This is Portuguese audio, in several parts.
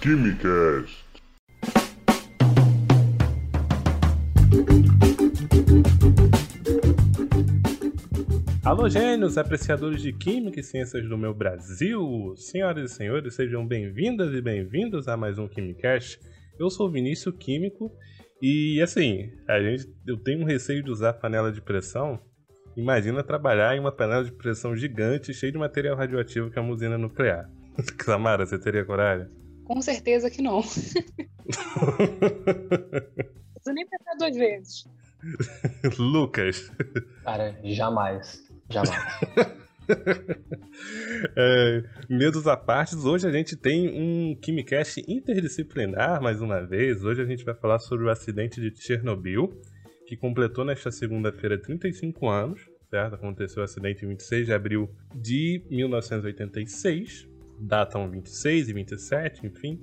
Quimicast. Alô, gênios, apreciadores de Química e Ciências do meu Brasil! Senhoras e senhores, sejam bem-vindas e bem-vindos a mais um Quimicast. Eu sou o Vinícius Químico e, assim, a gente, eu tenho um receio de usar panela de pressão. Imagina trabalhar em uma panela de pressão gigante cheia de material radioativo que é uma usina nuclear. Samara, você teria coragem? Com certeza que não. não preciso nem pensar duas vezes. Lucas. Cara, jamais. Jamais. é, medos à parte, hoje a gente tem um Quimicast interdisciplinar mais uma vez. Hoje a gente vai falar sobre o acidente de Chernobyl, que completou nesta segunda-feira 35 anos, certo? Aconteceu o acidente em 26 de abril de 1986 datam 26 e 27, enfim.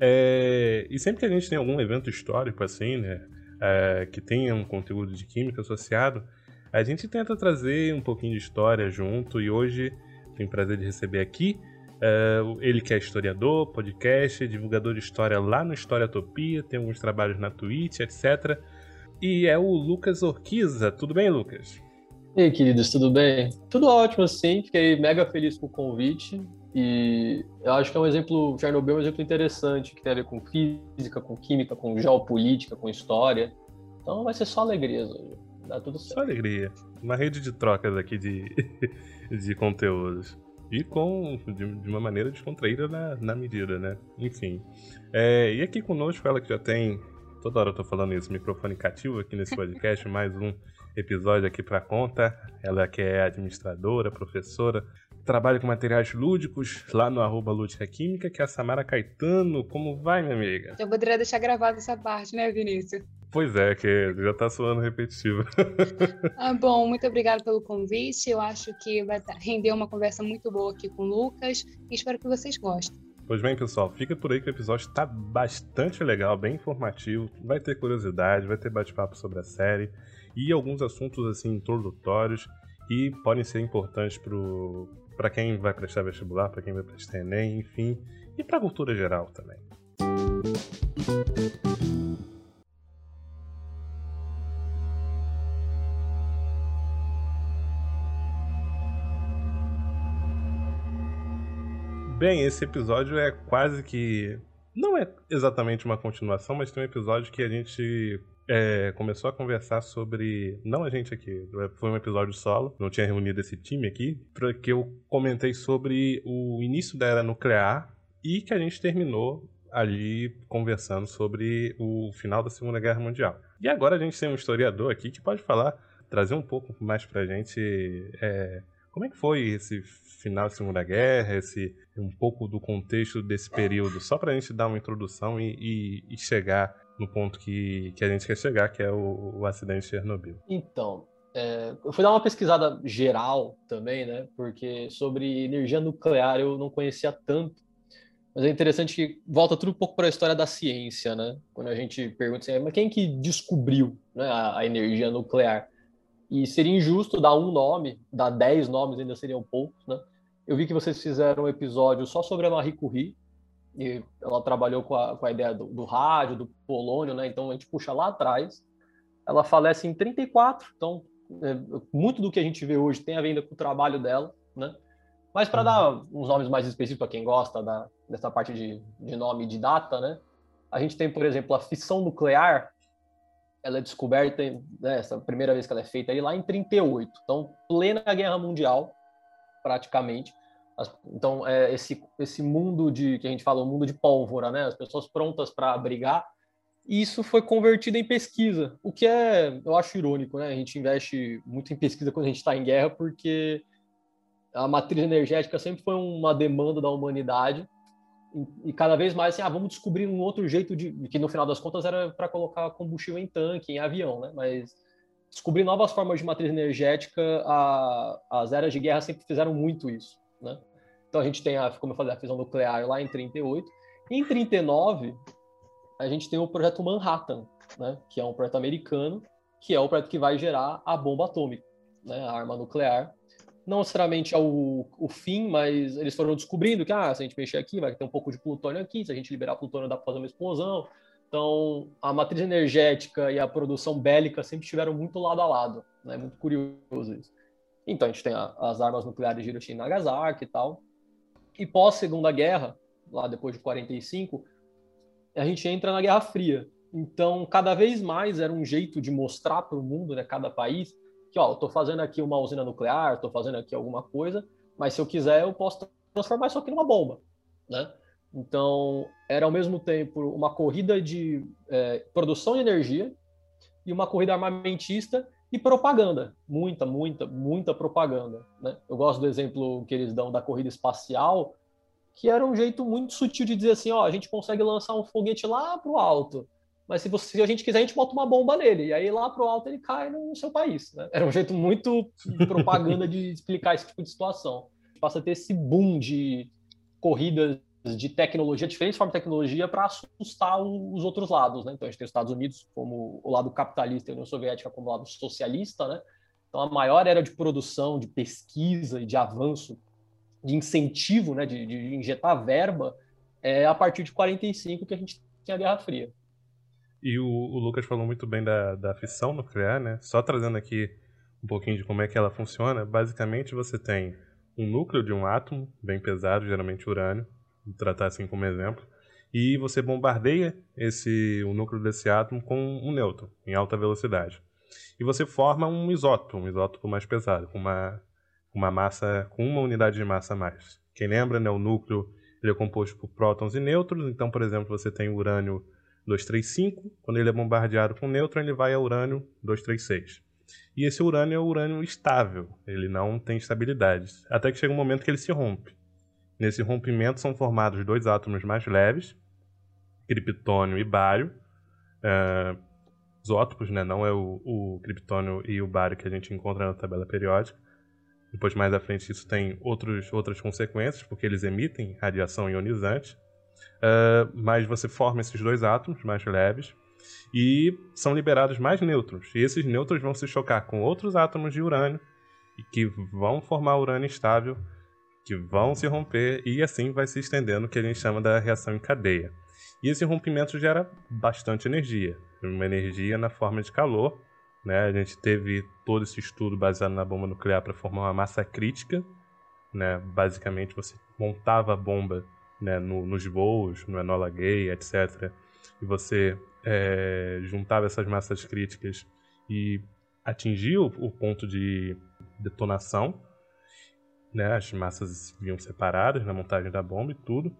É, e sempre que a gente tem algum evento histórico assim, né, é, que tenha um conteúdo de química associado, a gente tenta trazer um pouquinho de história junto e hoje tenho prazer de receber aqui é, ele que é historiador, podcast, divulgador de história lá no Historiatopia, tem alguns trabalhos na Twitch, etc. E é o Lucas Orquiza. Tudo bem, Lucas? E aí, queridos, tudo bem? Tudo ótimo, sim. Fiquei mega feliz com o convite. E eu acho que é um exemplo, Chernobyl é um exemplo interessante, que tem a ver com física, com química, com geopolítica, com história. Então vai ser só alegria hoje. Dá tudo certo. Só alegria. Uma rede de trocas aqui de, de conteúdos. E com de, de uma maneira descontraída na, na medida, né? Enfim. É, e aqui conosco, ela que já tem. Toda hora eu tô falando isso, microfone cativo aqui nesse podcast, mais um episódio aqui para conta. Ela que é administradora, professora, trabalha com materiais lúdicos lá no arroba Lúdica Química, que é a Samara Caetano. Como vai, minha amiga? Eu poderia deixar gravada essa parte, né, Vinícius? Pois é, que já tá soando repetitivo. ah, bom, muito obrigada pelo convite. Eu acho que vai render uma conversa muito boa aqui com o Lucas e espero que vocês gostem. Pois bem, pessoal, fica por aí que o episódio está bastante legal, bem informativo. Vai ter curiosidade, vai ter bate-papo sobre a série e alguns assuntos assim introdutórios que podem ser importantes para quem vai prestar vestibular, para quem vai prestar Enem, enfim, e para a cultura geral também. Bem, esse episódio é quase que. Não é exatamente uma continuação, mas tem um episódio que a gente é, começou a conversar sobre. Não a gente aqui, foi um episódio solo, não tinha reunido esse time aqui, porque eu comentei sobre o início da era nuclear e que a gente terminou ali conversando sobre o final da Segunda Guerra Mundial. E agora a gente tem um historiador aqui que pode falar, trazer um pouco mais pra gente é, como é que foi esse final da Segunda Guerra, esse um pouco do contexto desse período, só para a gente dar uma introdução e, e, e, chegar no ponto que, que a gente quer chegar, que é o, o acidente de Chernobyl. Então, é, eu fui dar uma pesquisada geral também, né? Porque sobre energia nuclear eu não conhecia tanto. Mas é interessante que volta tudo um pouco para a história da ciência, né? Quando a gente pergunta assim, mas quem que descobriu né, a, a energia nuclear? E seria injusto dar um nome, dar dez nomes ainda seriam poucos, né? Eu vi que vocês fizeram um episódio só sobre a Marie Curie, e ela trabalhou com a, com a ideia do, do, rádio, do polônio, né? Então a gente puxa lá atrás. Ela falece em 34, então é, muito do que a gente vê hoje tem a ver com o trabalho dela, né? Mas para dar uns nomes mais específicos para quem gosta da, dessa parte de, de nome e de data, né? A gente tem, por exemplo, a fissão nuclear, ela é descoberta, né, essa primeira vez que ela é feita aí lá em 38, então plena Guerra Mundial, praticamente. Então, é esse, esse mundo de que a gente fala, o mundo de pólvora, né? As pessoas prontas para brigar. E isso foi convertido em pesquisa, o que é, eu acho irônico, né? A gente investe muito em pesquisa quando a gente está em guerra, porque a matriz energética sempre foi uma demanda da humanidade e, cada vez mais assim, ah, vamos descobrir um outro jeito de que no final das contas era para colocar combustível em tanque, em avião, né? Mas descobrir novas formas de matriz energética, a, as eras de guerra sempre fizeram muito isso, né? Então a gente tem, a, como eu falei, a fissão nuclear lá em 38. E em 39, a gente tem o projeto Manhattan, né? Que é um projeto americano, que é o projeto que vai gerar a bomba atômica, né? A arma nuclear. não necessariamente ao o fim, mas eles foram descobrindo que ah, se a gente mexer aqui, vai ter um pouco de plutônio aqui, se a gente liberar plutônio dá para fazer uma explosão. Então, a matriz energética e a produção bélica sempre estiveram muito lado a lado, né? Muito curioso isso. Então, a gente tem a, as armas nucleares de Hiroshima e Nagasaki e tal. E pós Segunda Guerra, lá depois de 45, a gente entra na Guerra Fria. Então, cada vez mais era um jeito de mostrar para o mundo, né, cada país, que ó, eu estou fazendo aqui uma usina nuclear, estou fazendo aqui alguma coisa, mas se eu quiser eu posso transformar isso aqui numa bomba, né? Então era ao mesmo tempo uma corrida de é, produção de energia e uma corrida armamentista e propaganda, muita, muita, muita propaganda. Né? Eu gosto do exemplo que eles dão da corrida espacial, que era um jeito muito sutil de dizer assim, ó, a gente consegue lançar um foguete lá para o alto, mas se, você, se a gente quiser, a gente bota uma bomba nele. E aí lá pro alto ele cai no seu país. Né? Era um jeito muito propaganda de explicar esse tipo de situação. Passa a ter esse boom de corridas de tecnologia, diferentes formas de tecnologia, para assustar os outros lados. Né? Então a gente tem os Estados Unidos como o lado capitalista e a União Soviética como o lado socialista. Né? Então a maior era de produção, de pesquisa e de avanço, de incentivo, né? de, de injetar verba, é a partir de 45 que a gente tinha a Guerra Fria. E o, o, Lucas falou muito bem da, da fissão nuclear, né? Só trazendo aqui um pouquinho de como é que ela funciona. Basicamente, você tem um núcleo de um átomo, bem pesado, geralmente urânio, tratar assim como exemplo, e você bombardeia esse, o núcleo desse átomo com um nêutron, em alta velocidade. E você forma um isótopo, um isótopo mais pesado, com uma, uma massa, com uma unidade de massa a mais. Quem lembra, né, o núcleo ele é composto por prótons e nêutrons, então, por exemplo, você tem urânio 235, quando ele é bombardeado com nêutron, ele vai a urânio 236. E esse urânio é o urânio estável, ele não tem estabilidade, até que chega um momento que ele se rompe. Nesse rompimento são formados dois átomos mais leves, criptônio e bário, uh, isótopos, né? não é o, o criptônio e o bário que a gente encontra na tabela periódica. Depois, mais à frente, isso tem outros, outras consequências, porque eles emitem radiação ionizante. Uh, mas você forma esses dois átomos mais leves e são liberados mais nêutrons. E esses nêutrons vão se chocar com outros átomos de urânio e que vão formar urânio estável, que vão se romper e assim vai se estendendo o que a gente chama da reação em cadeia. E esse rompimento gera bastante energia, uma energia na forma de calor. Né? A gente teve todo esse estudo baseado na bomba nuclear para formar uma massa crítica. Né? Basicamente, você montava a bomba né, no, nos voos, no Enola Gay, etc. E você é, juntava essas massas críticas e atingia o, o ponto de detonação. Né, as massas vinham separadas na montagem da bomba e tudo.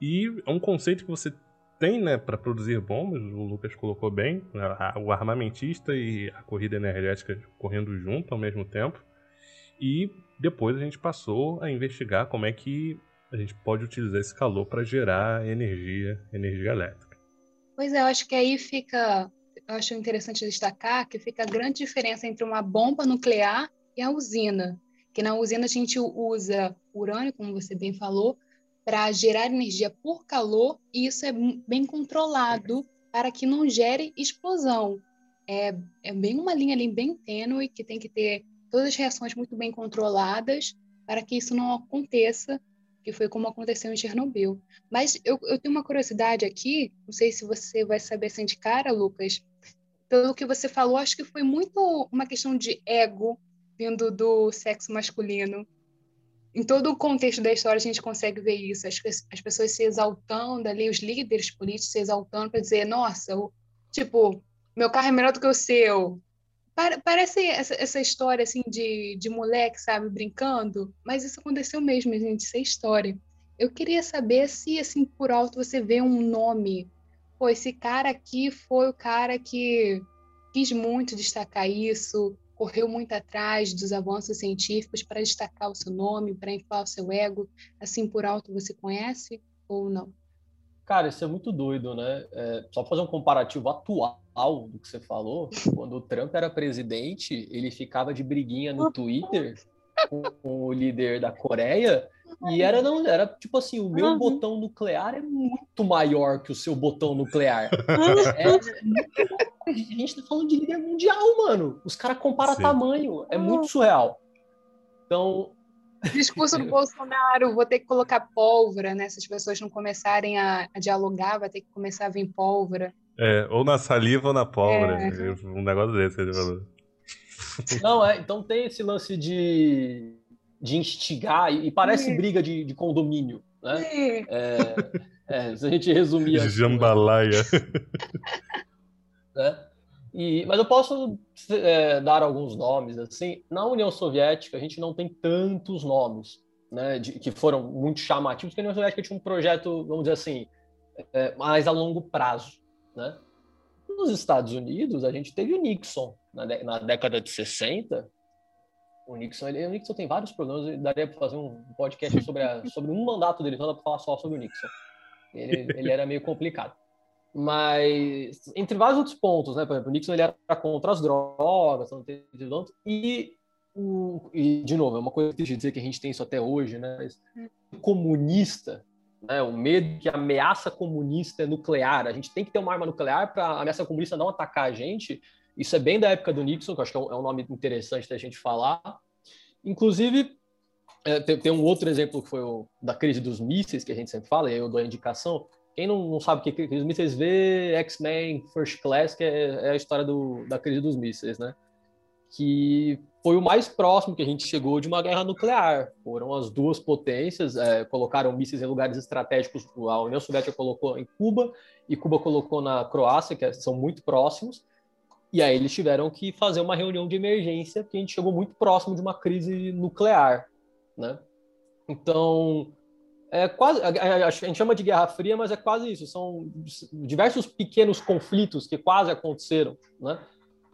E é um conceito que você tem né, para produzir bombas, o Lucas colocou bem, né, o armamentista e a corrida energética correndo junto ao mesmo tempo. E depois a gente passou a investigar como é que a gente pode utilizar esse calor para gerar energia, energia elétrica. Pois é, eu acho que aí fica, eu acho interessante destacar que fica a grande diferença entre uma bomba nuclear e a usina. Que na usina a gente usa urânio, como você bem falou, para gerar energia por calor, e isso é bem controlado para que não gere explosão. É, é bem uma linha ali bem tênue, que tem que ter todas as reações muito bem controladas para que isso não aconteça que foi como aconteceu em Chernobyl. Mas eu, eu tenho uma curiosidade aqui, não sei se você vai saber assim de cara, Lucas. Pelo que você falou, acho que foi muito uma questão de ego vindo do sexo masculino. Em todo o contexto da história, a gente consegue ver isso. As, as pessoas se exaltando ali, os líderes políticos se exaltando para dizer: nossa, tipo, meu carro é melhor do que o seu, Parece essa, essa, história assim de, de moleque, sabe, brincando, mas isso aconteceu mesmo, gente, isso é história. Eu queria saber se, assim, por alto você vê um nome. Pô, esse cara aqui foi o cara que quis muito destacar isso, correu muito atrás dos avanços científicos para destacar o seu nome, para inflar o seu ego. Assim, por alto, você conhece ou não? Cara, isso é muito doido, né? É, só fazer um comparativo atual do que você falou. Quando o Trump era presidente, ele ficava de briguinha no Twitter com o líder da Coreia e era não era tipo assim, o meu botão nuclear é muito maior que o seu botão nuclear. É, é, a gente tá falando de líder mundial, mano. Os caras comparam tamanho, é muito surreal. Então. Discurso do Bolsonaro, vou ter que colocar pólvora, né? Se as pessoas não começarem a, a dialogar, vai ter que começar a vir pólvora. É, ou na saliva ou na pólvora. É. Um negócio desse ele falou. Não, é, então tem esse lance de, de instigar, e parece é. briga de, de condomínio, né? É. é, é se a gente resumir... Assim, Jambalaya. Né? E, mas eu posso é, dar alguns nomes, assim, na União Soviética a gente não tem tantos nomes, né, de, que foram muito chamativos, porque a União Soviética tinha um projeto, vamos dizer assim, é, mais a longo prazo, né? Nos Estados Unidos, a gente teve o Nixon na, na década de 60. O Nixon, ele, o Nixon tem vários problemas, daria para fazer um podcast sobre, a, sobre um mandato dele, não dá para falar só sobre o Nixon. Ele, ele era meio complicado. Mas, entre vários outros pontos, né? Por exemplo, o Nixon ele era contra as drogas, e, o, e, de novo, é uma coisa que dizer que a gente tem isso até hoje, né? O comunista, né? o medo que a ameaça comunista é nuclear, a gente tem que ter uma arma nuclear para a ameaça comunista não atacar a gente. Isso é bem da época do Nixon, que eu acho que é um, é um nome interessante da gente falar. Inclusive, é, tem, tem, um outro exemplo que foi o da crise dos mísseis, que a gente sempre fala, e eu dou a indicação, quem não, não sabe o que é crise dos mísseis, vê X-Men First Class, que é, é, a história do, da crise dos mísseis, né? Que foi o mais próximo que a gente chegou de uma guerra nuclear. Foram as duas potências, é, colocaram mísseis em lugares estratégicos. A União Soviética colocou em Cuba e Cuba colocou na Croácia, que são muito próximos. E aí eles tiveram que fazer uma reunião de emergência, porque a gente chegou muito próximo de uma crise nuclear, né? Então, é quase a, gente chama de Guerra Fria, mas é quase isso. São diversos pequenos conflitos que quase aconteceram, né?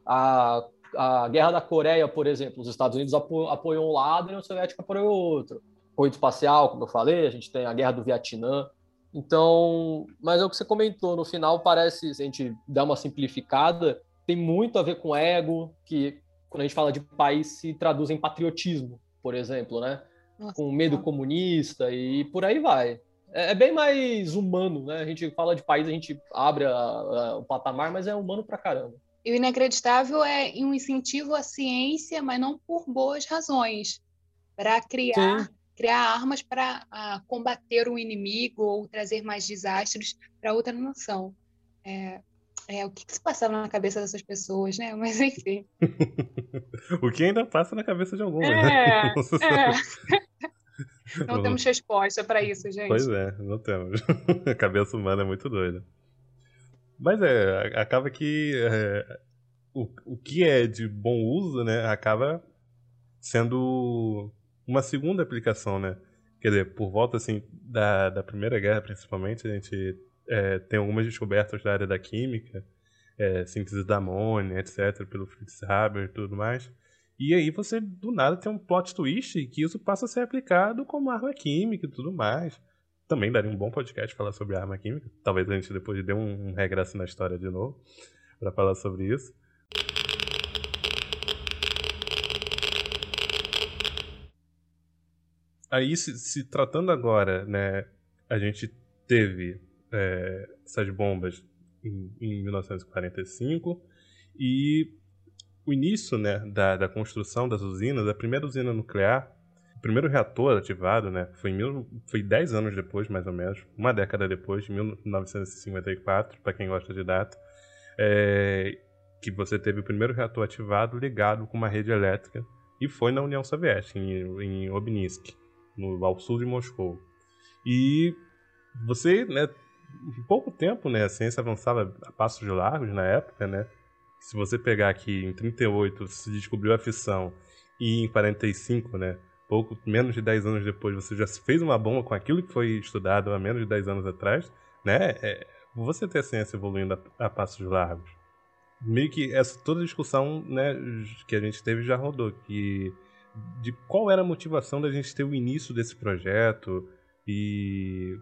A, a Guerra da Coreia, por exemplo, os Estados Unidos apo, apoiam um lado e a União Soviética apoiou outro. Apoio espacial, como eu falei, a gente tem a Guerra do Vietnã. Então, mas é o que você comentou, no final parece, se a gente dá uma simplificada, tem muito a ver com ego, que quando a gente fala de país se traduz em patriotismo, por exemplo, né? Nossa, com medo comunista e por aí vai. É, é, bem mais humano, né? A gente fala de país, a gente abre a, a, o patamar, mas é humano pra caramba. E o inacreditável é um incentivo à ciência, mas não por boas razões, para criar criar armas para combater o inimigo ou trazer mais desastres para outra nação. É, é, o que, que, se passava na cabeça dessas pessoas, né? Mas enfim. o que ainda passa na cabeça de algumas, é, né? É. Não temos resposta para isso, gente. Pois é, não temos. A cabeça humana é muito doida. Mas é, acaba que é, o, o que é de bom uso, né, acaba sendo uma segunda aplicação, né? Quer dizer, por volta assim da, da Primeira Guerra, principalmente, a gente é, tem algumas descobertas da área da química, é, síntese da amônia, etc., pelo Fritz Haber e tudo mais. E aí você, do nada, tem um plot twist que isso passa a ser aplicado como arma química e tudo mais. Também daria um bom podcast falar sobre arma química. Talvez a gente depois dê um, um regresso na história de novo para falar sobre isso. Aí, se, se tratando agora, né, a gente teve é, essas bombas em, em, 1945 e o início né, da, da construção das usinas, a primeira usina nuclear, o primeiro reator ativado, né, foi, mil, foi 10 anos depois, mais ou menos, uma década depois, de 1954, para quem gosta de data, é, que você teve o primeiro reator ativado ligado com uma rede elétrica e foi na União Soviética, em, em Obninsk, no, ao sul de Moscou. E você né, em pouco tempo, né, a ciência avançava a passos largos na época, né? Se você pegar aqui em 38 se descobriu a fissão e em 45, né, pouco menos de 10 anos depois você já fez uma bomba com aquilo que foi estudado há menos de 10 anos atrás, né? É, você ter a ciência evoluindo a, a passos largos. Meio que essa toda a discussão, né, que a gente teve já rodou que de qual era a motivação da gente ter o início desse projeto e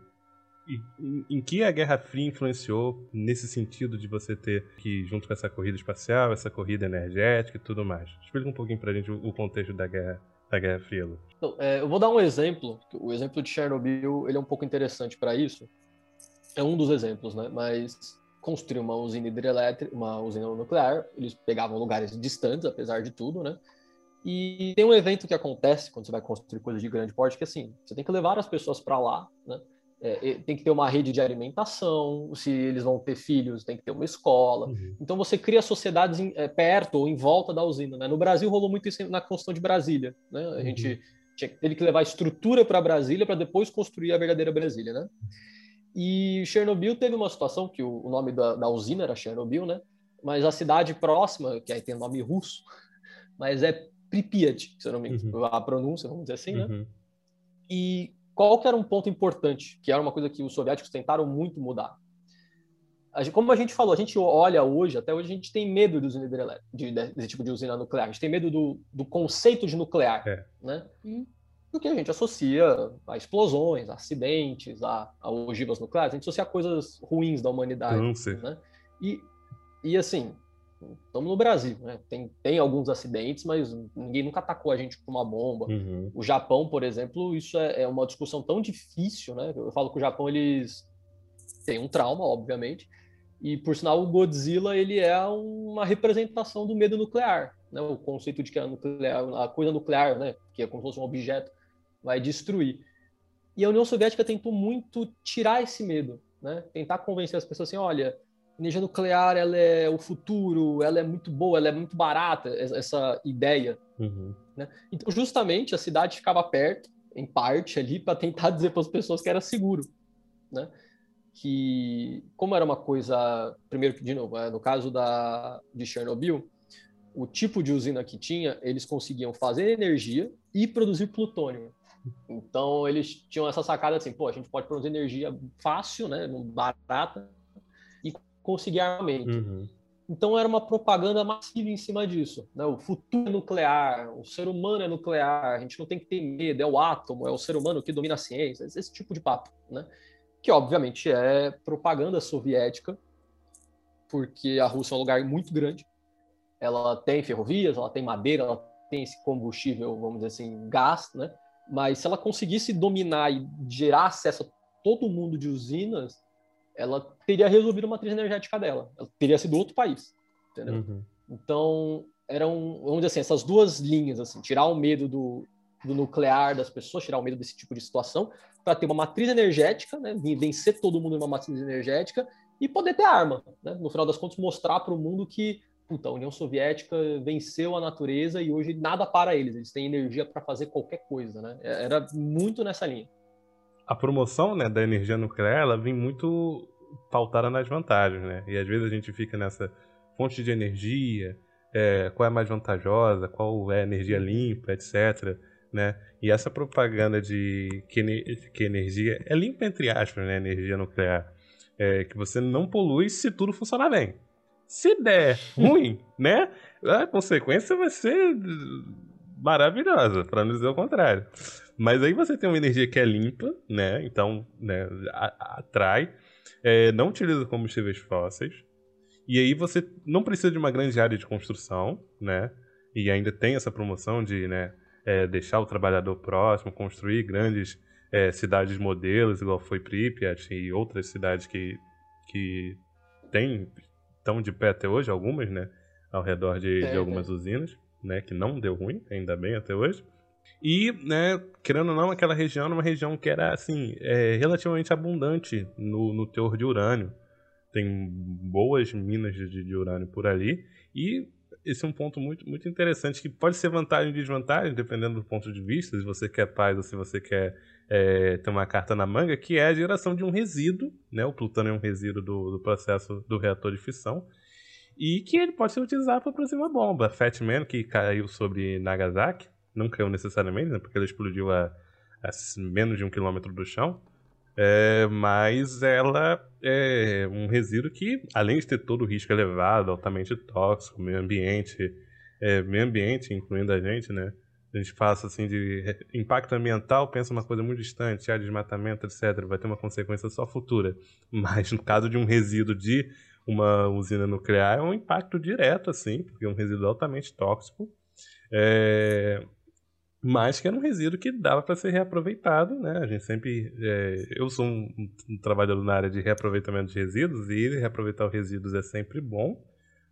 em, que a Guerra Fria influenciou nesse sentido de você ter que, junto com essa corrida espacial, essa corrida energética e tudo mais? Explica um pouquinho pra gente o, contexto da Guerra, da Guerra Fria, Lu. Então, é, eu vou dar um exemplo. O exemplo de Chernobyl ele é um pouco interessante para isso. É um dos exemplos, né? Mas construir uma usina hidrelétrica, uma usina nuclear, eles pegavam lugares distantes, apesar de tudo, né? E tem um evento que acontece quando você vai construir coisas de grande porte, que assim, você tem que levar as pessoas para lá, né? É, tem que ter uma rede de alimentação, se eles vão ter filhos, tem que ter uma escola. Uhum. Então você cria sociedades em, é, perto ou em volta da usina. Né? No Brasil rolou muito isso na construção de Brasília. Né? A uhum. gente tinha, teve que levar estrutura para Brasília para depois construir a verdadeira Brasília. Né? E Chernobyl teve uma situação que o, o nome da, da, usina era Chernobyl, né? mas a cidade próxima, que aí tem nome russo, mas é Pripyat, se eu não me engano, uhum. a pronúncia, vamos dizer assim, né? Uhum. E qual que era um ponto importante, que era uma coisa que os soviéticos tentaram muito mudar? Como a gente falou, a gente olha hoje, até hoje a gente tem medo de usina de, desse tipo de usina nuclear. A gente tem medo do, do conceito de nuclear, é. né? Porque a gente associa a explosões, a acidentes, a, a ogivas nucleares, a gente associa a coisas ruins da humanidade. Né? E, e assim, estamos no Brasil, né? Tem, tem alguns acidentes, mas ninguém nunca atacou a gente com uma bomba. Uhum. O Japão, por exemplo, isso é, é, uma discussão tão difícil, né? Eu falo que o Japão, eles têm um trauma, obviamente, e, por sinal, o Godzilla, ele é uma representação do medo nuclear, né? O conceito de que a, nuclear, a coisa nuclear, né? Que é como se fosse um objeto, vai destruir. E a União Soviética tentou muito tirar esse medo, né? Tentar convencer as pessoas assim, olha, energia nuclear ela é o futuro, ela é muito boa, ela é muito barata, essa ideia. Uhum. Né? Então, justamente, a cidade ficava perto, em parte, ali, para tentar dizer para as pessoas que era seguro. Né? Que, como era uma coisa. Primeiro, de novo, é, no caso da, de Chernobyl, o tipo de usina que tinha, eles conseguiam fazer energia e produzir plutônio. Então, eles tinham essa sacada assim: pô, a gente pode produzir energia fácil, né, barata, conseguir armamento. Uhum. Então era uma propaganda massiva em cima disso. Né? O futuro é nuclear, o ser humano é nuclear, a gente não tem que ter medo, é o átomo, é o ser humano que domina a ciência, esse tipo de papo. Né? Que obviamente é propaganda soviética, porque a Rússia é um lugar muito grande. Ela tem ferrovias, ela tem madeira, ela tem esse combustível, vamos dizer assim, gás, né? Mas se ela conseguisse dominar e gerar acesso a todo mundo de usinas, ela teria resolvido a matriz energética dela. Ela teria sido outro país, entendeu? Uhum. Então, eram, vamos dizer assim, essas duas linhas, assim, tirar o medo do, do nuclear das pessoas, tirar o medo desse tipo de situação, para ter uma matriz energética, né, vencer todo mundo em uma matriz energética e poder ter arma, né? No final das contas, mostrar para o mundo que puta, a União Soviética venceu a natureza e hoje nada para eles, eles têm energia para fazer qualquer coisa, né? Era muito nessa linha a promoção né, da energia nuclear ela vem muito pautada nas vantagens, né? E às vezes a gente fica nessa fonte de energia, é, qual é a mais vantajosa, qual é a energia limpa, etc. Né? E essa propaganda de que, que energia é limpa entre aspas, né? Energia nuclear, é, que você não polui se tudo funcionar bem. Se der ruim, né? A consequência vai ser maravilhosa, para não dizer o contrário. Mas aí você tem uma energia que é limpa, né? Então, né, atrai. É, não utiliza combustíveis fósseis. E aí você não precisa de uma grande área de construção, né? E ainda tem essa promoção de né, é, deixar o trabalhador próximo, construir grandes é, cidades modelos, igual foi Pripyat e outras cidades que, que tem, estão de pé até hoje, algumas, né? Ao redor de, é, de algumas usinas, né? Que não deu ruim, ainda bem até hoje. E, né, querendo ou não, aquela região era uma região que era, assim, é, relativamente abundante no, no teor de urânio. Tem boas minas de, de urânio por ali. E esse é um ponto muito, muito interessante, que pode ser vantagem e desvantagem, dependendo do ponto de vista, se você quer paz ou se você quer é, ter uma carta na manga, que é a geração de um resíduo, né? O plutônio é um resíduo do, do processo do reator de fissão, e que ele pode ser utilizado para produzir uma bomba. Fat Man, que caiu sobre Nagasaki, não caiu necessariamente, né, porque ela explodiu a, a menos de um quilômetro do chão. É, mas ela é um resíduo que, além de ter todo o risco elevado, altamente tóxico, meio ambiente, é, meio ambiente, incluindo a gente, né? A gente passa assim de impacto ambiental, pensa uma coisa muito distante, desmatamento, etc. Vai ter uma consequência só futura. Mas no caso de um resíduo de uma usina nuclear, é um impacto direto, assim, porque é um resíduo altamente tóxico. É, mas que era um resíduo que dava para ser reaproveitado, né? A gente sempre, é, eu sou um, um, trabalhador na área de reaproveitamento de resíduos e reaproveitar os resíduos é sempre bom.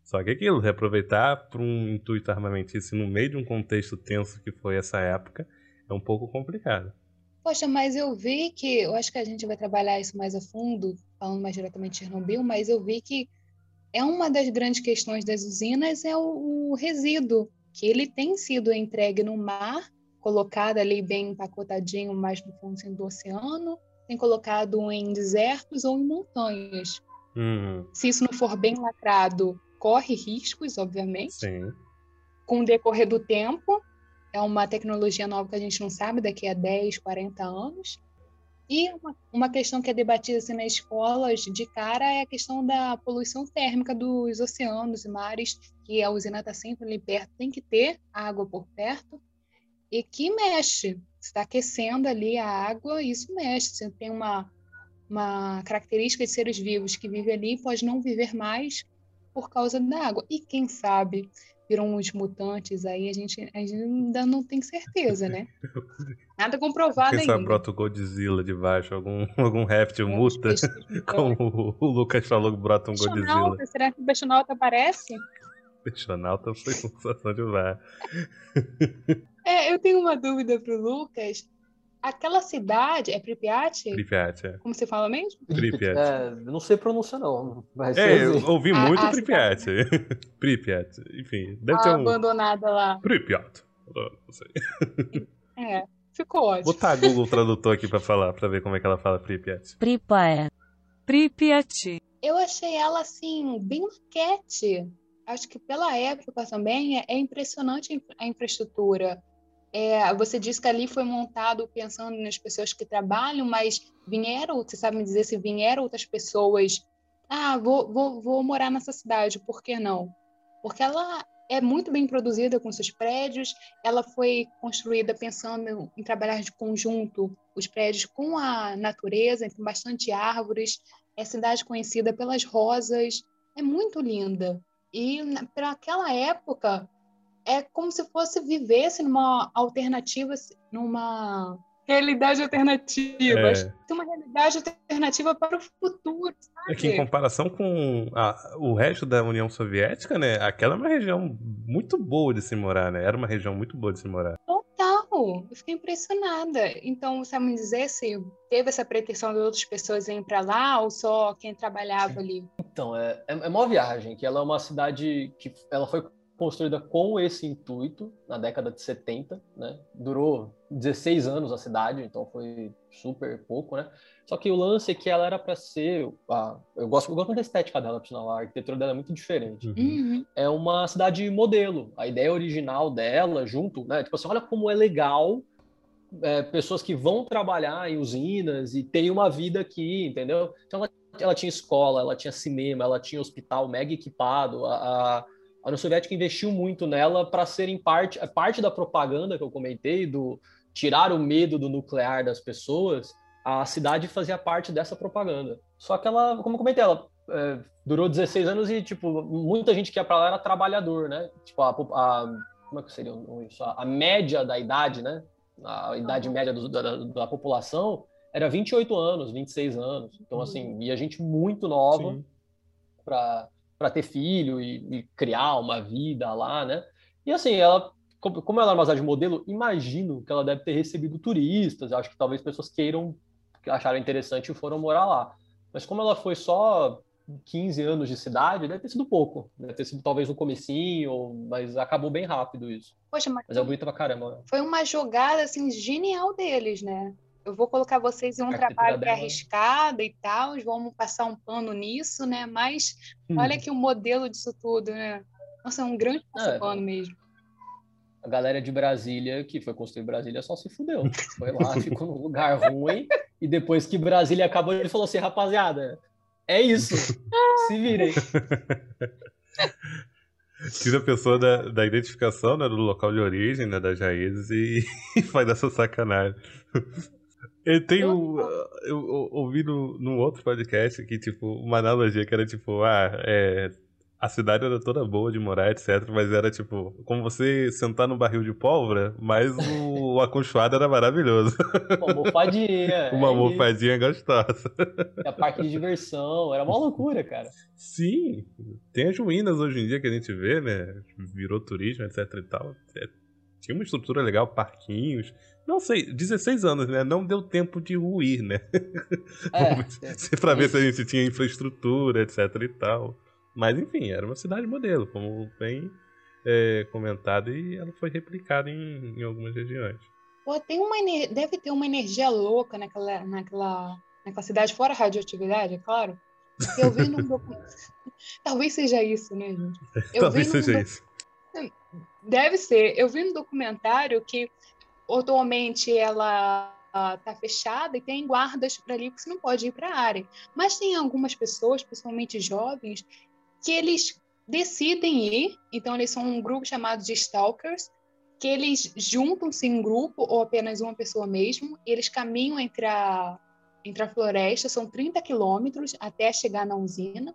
Só que aquilo, reaproveitar para um intuito armamentício no meio de um contexto tenso que foi essa época, é um pouco complicado. Poxa, mas eu vi que, eu acho que a gente vai trabalhar isso mais a fundo, falando mais diretamente de Chernobyl, mas eu vi que é uma das grandes questões das usinas é o, o resíduo, que ele tem sido entregue no mar, colocado ali bem empacotadinho mais no fundo assim, do oceano, tem colocado em desertos ou em montanhas. Uhum. Se isso não for bem lacrado, corre riscos, obviamente. Sim. Com o decorrer do tempo, é uma tecnologia nova que a gente não sabe daqui a 10, 40 anos. E uma, uma questão que é debatida assim, nas escolas de cara é a questão da poluição térmica dos oceanos e mares, que a usina está sempre ali perto, tem que ter água por perto, e que mexe. Está aquecendo ali a água, e isso mexe. Você tem uma, uma característica de seres vivos que vivem ali pode não viver mais por causa da água. E quem sabe viram uns mutantes aí, a gente, a gente ainda não tem certeza, né? Nada comprovado Quem ainda. sabe brota o Godzilla de baixo, algum, algum réptil É, muta, peixe- como o Lucas falou que brota um Godzilla. Será que o Peixonauta aparece? Peixonauta foi sensação de var. É, eu tenho uma dúvida pro Lucas. Aquela cidade, é Pripyat? Pripyat, é. Como você fala mesmo? Pripyat. É, não sei pronunciar, não. Mas É, eu ouvi A- muito a Pripyat. Pripyat, enfim. Deve ter A um. abandonada lá. Pripyat. Não sei. É, ficou ótimo. Botar Google Tradutor aqui pra falar, pra ver como é que ela fala Pripyat. Pripyat. Pripyat. Eu achei ela, assim, bem maquete. Acho que pela época também é, é impressionante a infra- a infraestrutura. É, você disse que ali foi montado pensando nas pessoas que trabalham, mas vieram, você sabe me dizer se vieram outras pessoas? Ah, vou, vou, vou morar nessa cidade, por que não? Porque ela é muito bem produzida com seus prédios, ela foi construída pensando em trabalhar de conjunto os prédios com a natureza, com bastante árvores, é cidade conhecida pelas rosas, é muito linda. E para aquela época é como se fosse vivesse numa alternativa, numa realidade alternativa. É. Tem uma realidade alternativa para o futuro, sabe? É que em comparação com a- o resto da União Soviética, né? Aquela é uma região muito boa de se morar, né? Era uma região muito boa de se morar. Total, eu fiquei impressionada. Então, sabe me dizer se teve essa pretensão de outras pessoas irem para lá ou só quem trabalhava ali? Então, é, é, é uma viagem, que ela é uma cidade que ela foi construída com esse intuito na década de 70, né? Durou 16 anos a cidade, então foi super pouco, né? Só que o lance é que ela era para ser, a, eu gosto, eu gosto muito da estética dela, por sinal, a arquitetura dela é muito diferente. Uhum. É uma cidade modelo. A ideia original dela, junto, né? Tipo assim, olha como é legal é, pessoas que vão trabalhar em usinas e têm uma vida aqui, entendeu? Então ela, ela tinha escola, ela tinha cinema, ela tinha hospital mega equipado. A, a, a União Soviética investiu muito nela para serem parte, parte da propaganda que eu comentei, do tirar o medo do nuclear das pessoas. A cidade fazia parte dessa propaganda. Só que ela, como eu comentei, ela é, durou 16 anos e, tipo, muita gente que ia para lá era trabalhador, né? Tipo, a, a como é que seria isso? A, a média da idade, né? A idade média do, da, da, população era 28 anos, 26 anos. Então, assim, ia gente muito nova para ter filho e, e, criar uma vida lá, né? E, assim, ela, como ela é uma cidade modelo, imagino que ela deve ter recebido turistas. Acho que talvez pessoas queiram, que acharam interessante e foram morar lá. Mas como ela foi só 15 anos de cidade, deve ter sido pouco. Deve ter sido talvez no comecinho, mas acabou bem rápido isso. Poxa, mas, mas é bonita pra caramba. Né? Foi uma jogada, assim, genial deles, né? Eu vou colocar vocês em um trabalho que é arriscado e tal, vamos passar um pano nisso, né? Mas hum. olha que o modelo disso tudo, né? Nossa, é um grande é. pano mesmo. A galera de Brasília, que foi construir Brasília, só se fudeu. Foi lá, ficou num lugar ruim, e depois que Brasília acabou, ele falou assim, rapaziada, é isso. Se virem. Tira a pessoa da, da identificação, né, do local de origem, né, das raízes e, e faz dessa sacanagem. Eu tenho. Eu, ouvi no, num outro podcast que, tipo, uma analogia que era tipo, ah, é, a cidade era toda boa de morar, etc. Mas era tipo, como você sentar num barril de pólvora, mas o, o aconchoado era maravilhoso. Uma almofadinha. Uma é almofadinha gostosa. A parque de diversão. Era uma loucura, cara. Sim. Tem as ruínas hoje em dia que a gente vê, né? Virou turismo, etc e tal. É, tinha uma estrutura legal, parquinhos. Não sei, 16 anos, né? Não deu tempo de ruir, né? É, pra ver se a gente tinha infraestrutura, etc e tal. Mas enfim, era uma cidade modelo, como bem é, comentado, e ela foi replicada em, em algumas regiões. Pô, tem uma deve ter uma energia louca naquela, naquela, naquela cidade, fora a radioatividade, é claro. Eu vi num documentário. Talvez seja isso, né, gente? Eu Talvez seja isso. Deve ser. Eu vi no documentário que atualmente ela está fechada e tem guardas para ali, porque você não pode ir para a área. Mas tem algumas pessoas, principalmente jovens, que eles decidem ir, então eles são um grupo chamado de stalkers, que eles juntam-se em grupo ou apenas uma pessoa mesmo, eles caminham entre a, entre a floresta, são 30 quilômetros até chegar na usina,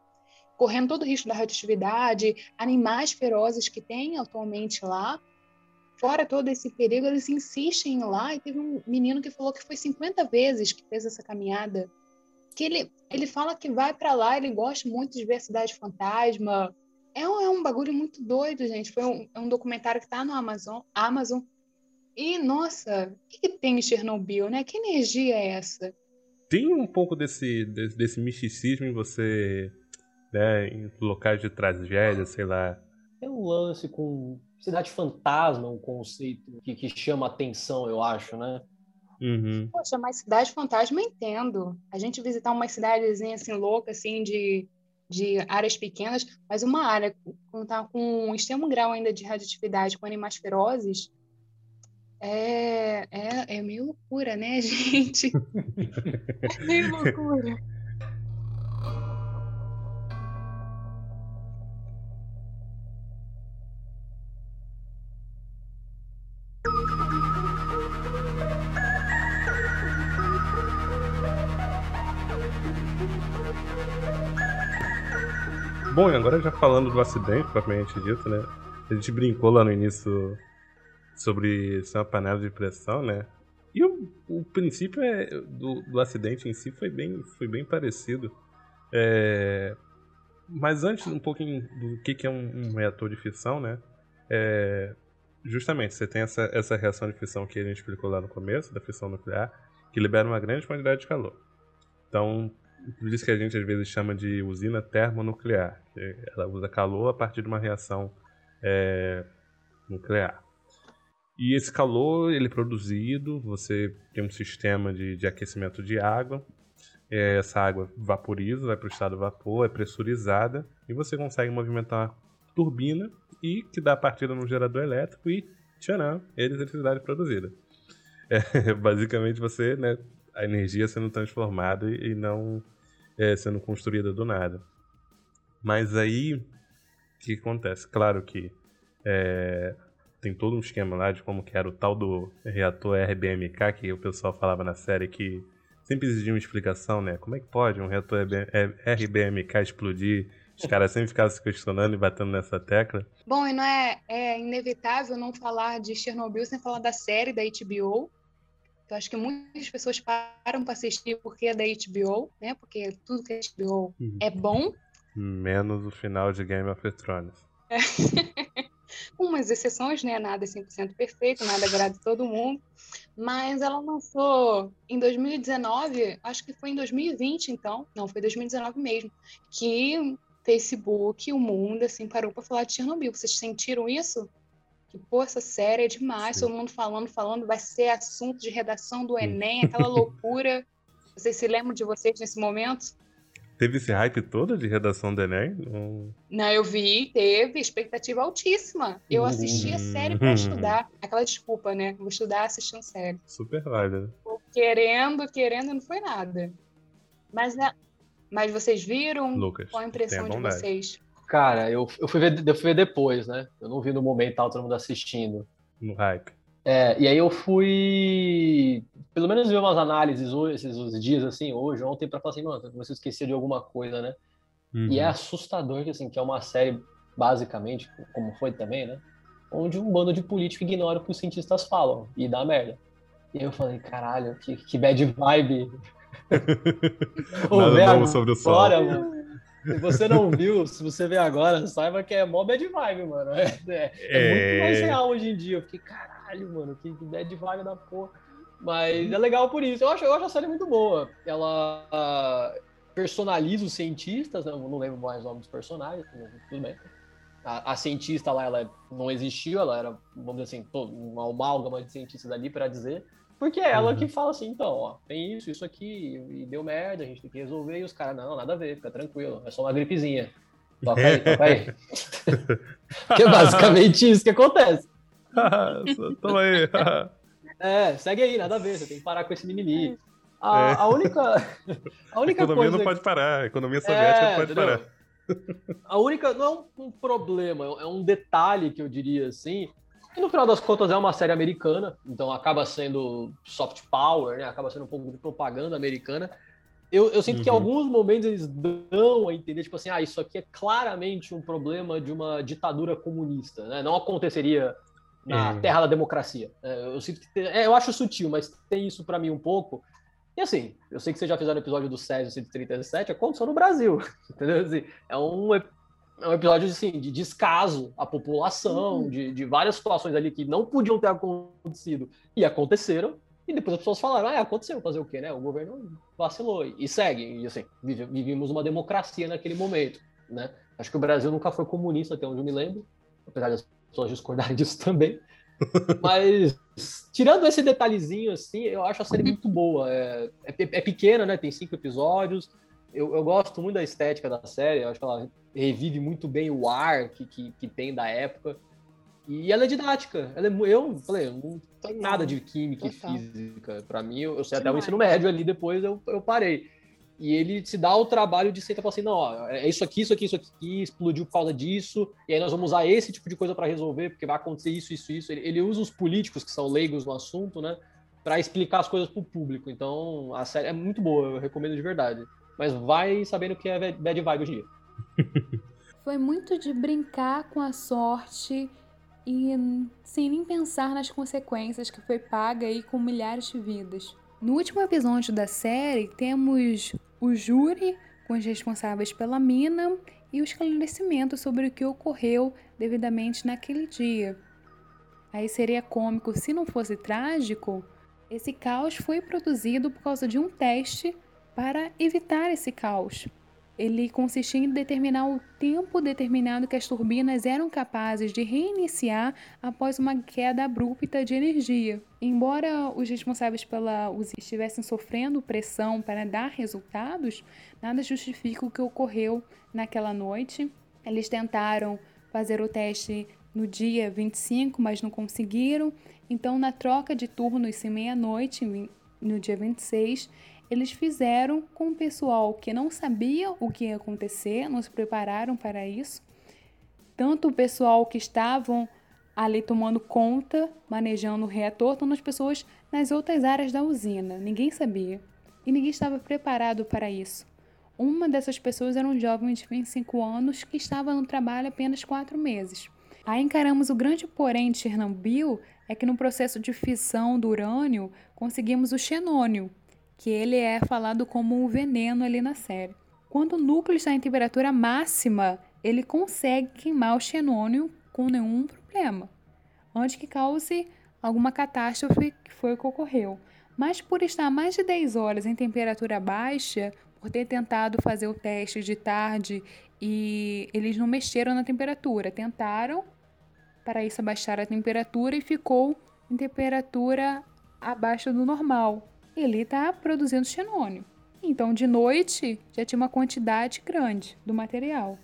correndo todo o risco da radioatividade, animais ferozes que tem atualmente lá. Fora todo esse perigo, eles insistem lá. E teve um menino que falou que foi 50 vezes que fez essa caminhada que ele, ele fala que vai para lá, ele gosta muito de ver a Cidade Fantasma. É um, é um bagulho muito doido, gente. Foi um, é um documentário que está no Amazon, Amazon. E, nossa, o que, que, tem em Chernobyl, né? Que energia é essa? Tem um pouco desse, desse, desse misticismo em você, né, em locais de tragédia, sei lá. Tem um lance com cidade fantasma, um conceito que, que chama atenção, eu acho, né? Uhum. Poxa, mas cidade fantasma eu entendo. A gente visitar uma cidadezinha assim louca, assim, de, de áreas pequenas, mas uma área com, tá com um extremo grau ainda de radioatividade com animais ferozes, é, é, é meio loucura, né, gente? é meio loucura. Bom, e agora já falando do acidente propriamente dito, né? A gente brincou lá no início sobre ser uma panela de pressão, né? E o, o princípio é, do, do acidente em si foi bem, foi bem parecido. É, mas antes, um pouquinho do que, que é um, um reator de fissão, né? É, justamente, você tem essa, essa reação de fissão que a gente explicou lá no começo, da fissão nuclear, que libera uma grande quantidade de calor. Então, por isso que a gente às vezes chama de usina termonuclear. ela usa calor a partir de uma reação é, nuclear. E esse calor ele é produzido, você tem um sistema de, de aquecimento de água. É, essa água vaporiza, vai para o estado vapor, é pressurizada e você consegue movimentar uma turbina e que dá partida no gerador elétrico e tcharam, eletricidade produzida. É, basicamente você, né, a energia sendo transformada e não é, sendo construída do nada. Mas aí, o que acontece? Claro que é, tem todo um esquema lá de como que era o tal do reator RBMK, que o pessoal falava na série que sempre exigia uma explicação, né? Como é que pode um reator RBMK explodir? Os caras sempre ficavam se questionando e batendo nessa tecla. Bom, e não é, é inevitável não falar de Chernobyl sem falar da série da HBO, eu acho que muitas pessoas param para assistir porque é da HBO, né? Porque tudo que é HBO uhum. é bom. Menos o final de Game of Thrones. É. Umas exceções, né? Nada é 100% perfeito, nada agrada todo mundo. Mas ela lançou em 2019, acho que foi em 2020, então. Não, foi 2019 mesmo. Que Facebook, o mundo, assim, parou para falar de Chernobyl. Vocês sentiram isso? Que, essa série é demais, Sim. todo mundo falando, falando, vai ser assunto de redação do Enem, aquela loucura. Vocês se lembram de vocês nesse momento? Teve esse hype todo de redação do Enem? Não, eu vi, teve, expectativa altíssima. Eu assisti a série para estudar. Aquela desculpa, né? Vou estudar assistindo série. Super válida. Querendo, querendo, não foi nada. Mas, né? Mas vocês viram? Lucas, Qual a impressão de vocês? Cara, eu, eu, fui ver, eu fui ver depois, né? Eu não vi no momento, tava todo mundo assistindo. No hype. É, e aí eu fui, pelo menos ver umas análises hoje, esses dias, assim, hoje, ontem, pra falar assim, mano, você esqueceu de alguma coisa, né? Uhum. E é assustador que, assim, que é uma série, basicamente, como foi também, né? Onde um bando de político ignora o que os cientistas falam e dá merda. E eu falei, caralho, que, que bad vibe. Nada novo sobre o sol. mano. Se você não viu, se você vê agora, saiba que é mó bad vibe, mano. É, é, é... é muito mais real hoje em dia. Eu fiquei, caralho, mano, que, bad vibe da porra. Mas é legal por isso. Eu acho, eu acho a série muito boa. Ela uh, personaliza os cientistas, né? eu não lembro mais o nome dos personagens, tudo bem. A, a, cientista lá, ela não existiu, ela era, vamos dizer assim, uma amálgama de cientistas ali para dizer. Porque é ela uhum. que fala assim, então, ó, tem isso, isso aqui, e deu merda, a gente tem que resolver, e os caras, não, nada a ver, fica tranquilo, é só uma gripezinha. Toca aí, toca aí. que é basicamente isso que acontece. Toma aí. é, segue aí, nada a ver, você tem que parar com esse mimimi. A, é. a única, a única a economia coisa... não pode parar, a economia soviética é, não pode entendeu? parar. A única, não é um problema, é um detalhe que eu diria assim, e no final das contas é uma série americana, então acaba sendo soft power, né? acaba sendo um pouco de propaganda americana. Eu, eu sinto uhum. que em uhum. alguns momentos eles dão a entender, tipo assim, ah, isso aqui é claramente um problema de uma ditadura comunista, né? Não aconteceria na terra da democracia. É, eu sinto que tem, é, eu acho sutil, mas tem isso para mim um pouco. E assim, eu sei que vocês já fizeram o episódio do Césio 137, aconteceu no Brasil, entendeu? Assim, é um é um episódio assim, de descaso à população, uhum. de, de várias situações ali que não podiam ter acontecido e aconteceram. E depois as pessoas falaram, ah, aconteceu, fazer o quê, né? O governo vacilou e segue. E assim, vivimos uma democracia naquele momento, né? Acho que o Brasil nunca foi comunista, até onde eu me lembro, apesar das pessoas discordarem disso também. Mas, tirando esse detalhezinho, assim, eu acho a série muito boa. É, é, é pequena, né? Tem cinco episódios. Eu, eu gosto muito da estética da série, eu acho que ela revive muito bem o ar que, que, que tem da época. E ela é didática. Ela é, eu falei, não tem nada de química Total. e física. Para mim, eu, eu sei até o ensino médio ali, depois eu, eu parei. E ele se dá o trabalho de sentar e falar assim: não, ó, é isso aqui, isso aqui, isso aqui, explodiu por causa disso, e aí nós vamos usar esse tipo de coisa para resolver, porque vai acontecer isso, isso, isso. Ele, ele, usa os políticos, que são leigos no assunto, né, para explicar as coisas para o público. Então, a série é muito boa, eu recomendo de verdade. Mas vai sabendo que é bad vibe hoje em dia. Foi muito de brincar com a sorte e sem nem pensar nas consequências que foi paga aí com milhares de vidas. No último episódio da série, temos o júri com os responsáveis pela mina e o esclarecimento sobre o que ocorreu devidamente naquele dia. Aí seria cômico se não fosse trágico. Esse caos foi produzido por causa de um teste para evitar esse caos. Ele consistia em determinar o tempo determinado que as turbinas eram capazes de reiniciar após uma queda abrupta de energia. Embora os responsáveis pela usina estivessem sofrendo pressão para dar resultados, nada justifica o que ocorreu naquela noite. Eles tentaram fazer o teste no dia 25, mas não conseguiram. Então, na troca de turnos em meia-noite, no dia 26, eles fizeram com o pessoal que não sabia o que ia acontecer, não se prepararam para isso. Tanto o pessoal que estavam ali tomando conta, manejando o reator, tanto as pessoas nas outras áreas da usina. Ninguém sabia. E ninguém estava preparado para isso. Uma dessas pessoas era um jovem de 25 anos que estava no trabalho apenas quatro meses. Aí encaramos o grande porém de Chernobyl é que no processo de fissão do urânio conseguimos o xenônio, que ele é falado como um veneno ali na série. Quando o núcleo está em temperatura máxima, ele consegue queimar o xenônio com nenhum problema, antes que cause alguma catástrofe, que foi o que ocorreu. Mas por estar mais de 10 horas em temperatura baixa, por ter tentado fazer o teste de tarde e eles não mexeram na temperatura, tentaram para isso abaixar a temperatura e ficou em temperatura abaixo do normal ele está produzindo xenônio. Então, de noite, já tinha uma quantidade grande do material.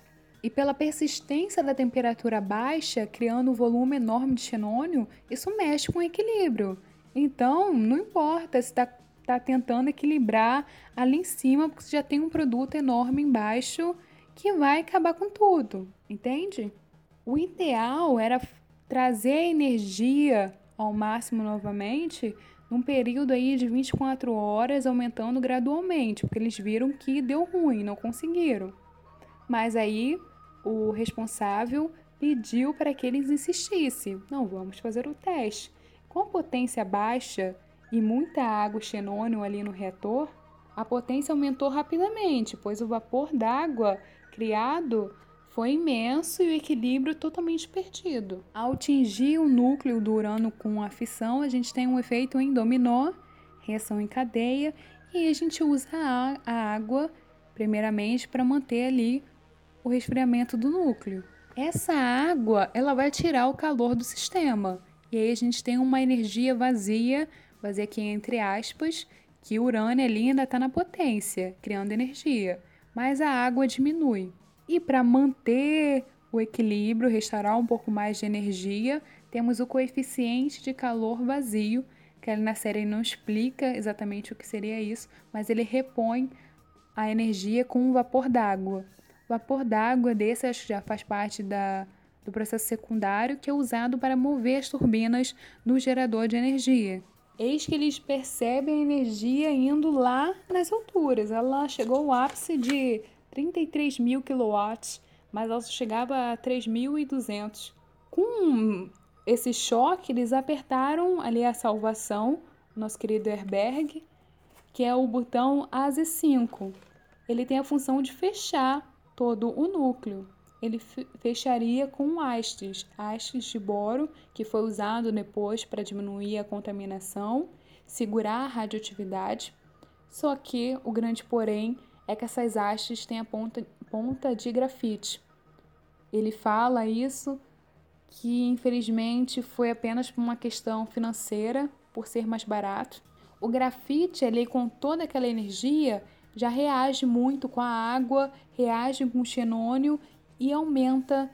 E pela persistência da temperatura baixa, criando um volume enorme de xenônio, isso mexe com o equilíbrio. Então, não importa se está tá tentando equilibrar ali em cima, porque você já tem um produto enorme embaixo que vai acabar com tudo, entende? O ideal era trazer a energia ao máximo novamente num período aí de 24 horas, aumentando gradualmente, porque eles viram que deu ruim, não conseguiram. Mas aí o responsável pediu para que eles insistissem. Não, vamos fazer o teste. Com a potência baixa e muita água xenônio ali no reator, a potência aumentou rapidamente, pois o vapor d'água criado foi imenso e o equilíbrio totalmente perdido. Ao atingir o núcleo do urânio com a fissão, a gente tem um efeito em dominó, reação em cadeia, e a gente usa a água primeiramente para manter ali o resfriamento do núcleo. Essa água, ela vai tirar o calor do sistema. E aí a gente tem uma energia vazia, vazia aqui entre aspas, que o urânio ali ainda está na potência, criando energia, mas a água diminui. E para manter o equilíbrio, restaurar um pouco mais de energia, temos o coeficiente de calor vazio, que na série não explica exatamente o que seria isso, mas ele repõe a energia com o vapor d'água. Vapor d'água desse acho que já faz parte da, do processo secundário que é usado para mover as turbinas no gerador de energia. Eis que eles percebem a energia indo lá nas alturas. Ela chegou ao ápice de 33 mil quilowatts, mas ela chegava a 3.200. Com esse choque, eles apertaram ali a salvação, nosso querido Herberg, que é o botão AZ5. Ele tem a função de fechar todo o núcleo. Ele fecharia com hastes, hastes de boro, que foi usado depois para diminuir a contaminação, segurar a radioatividade. Só que o grande porém é que essas hastes têm a ponta, ponta de grafite. Ele fala isso que infelizmente foi apenas por uma questão financeira, por ser mais barato. O grafite ali com toda aquela energia já reage muito com a água, reage com o xenônio e aumenta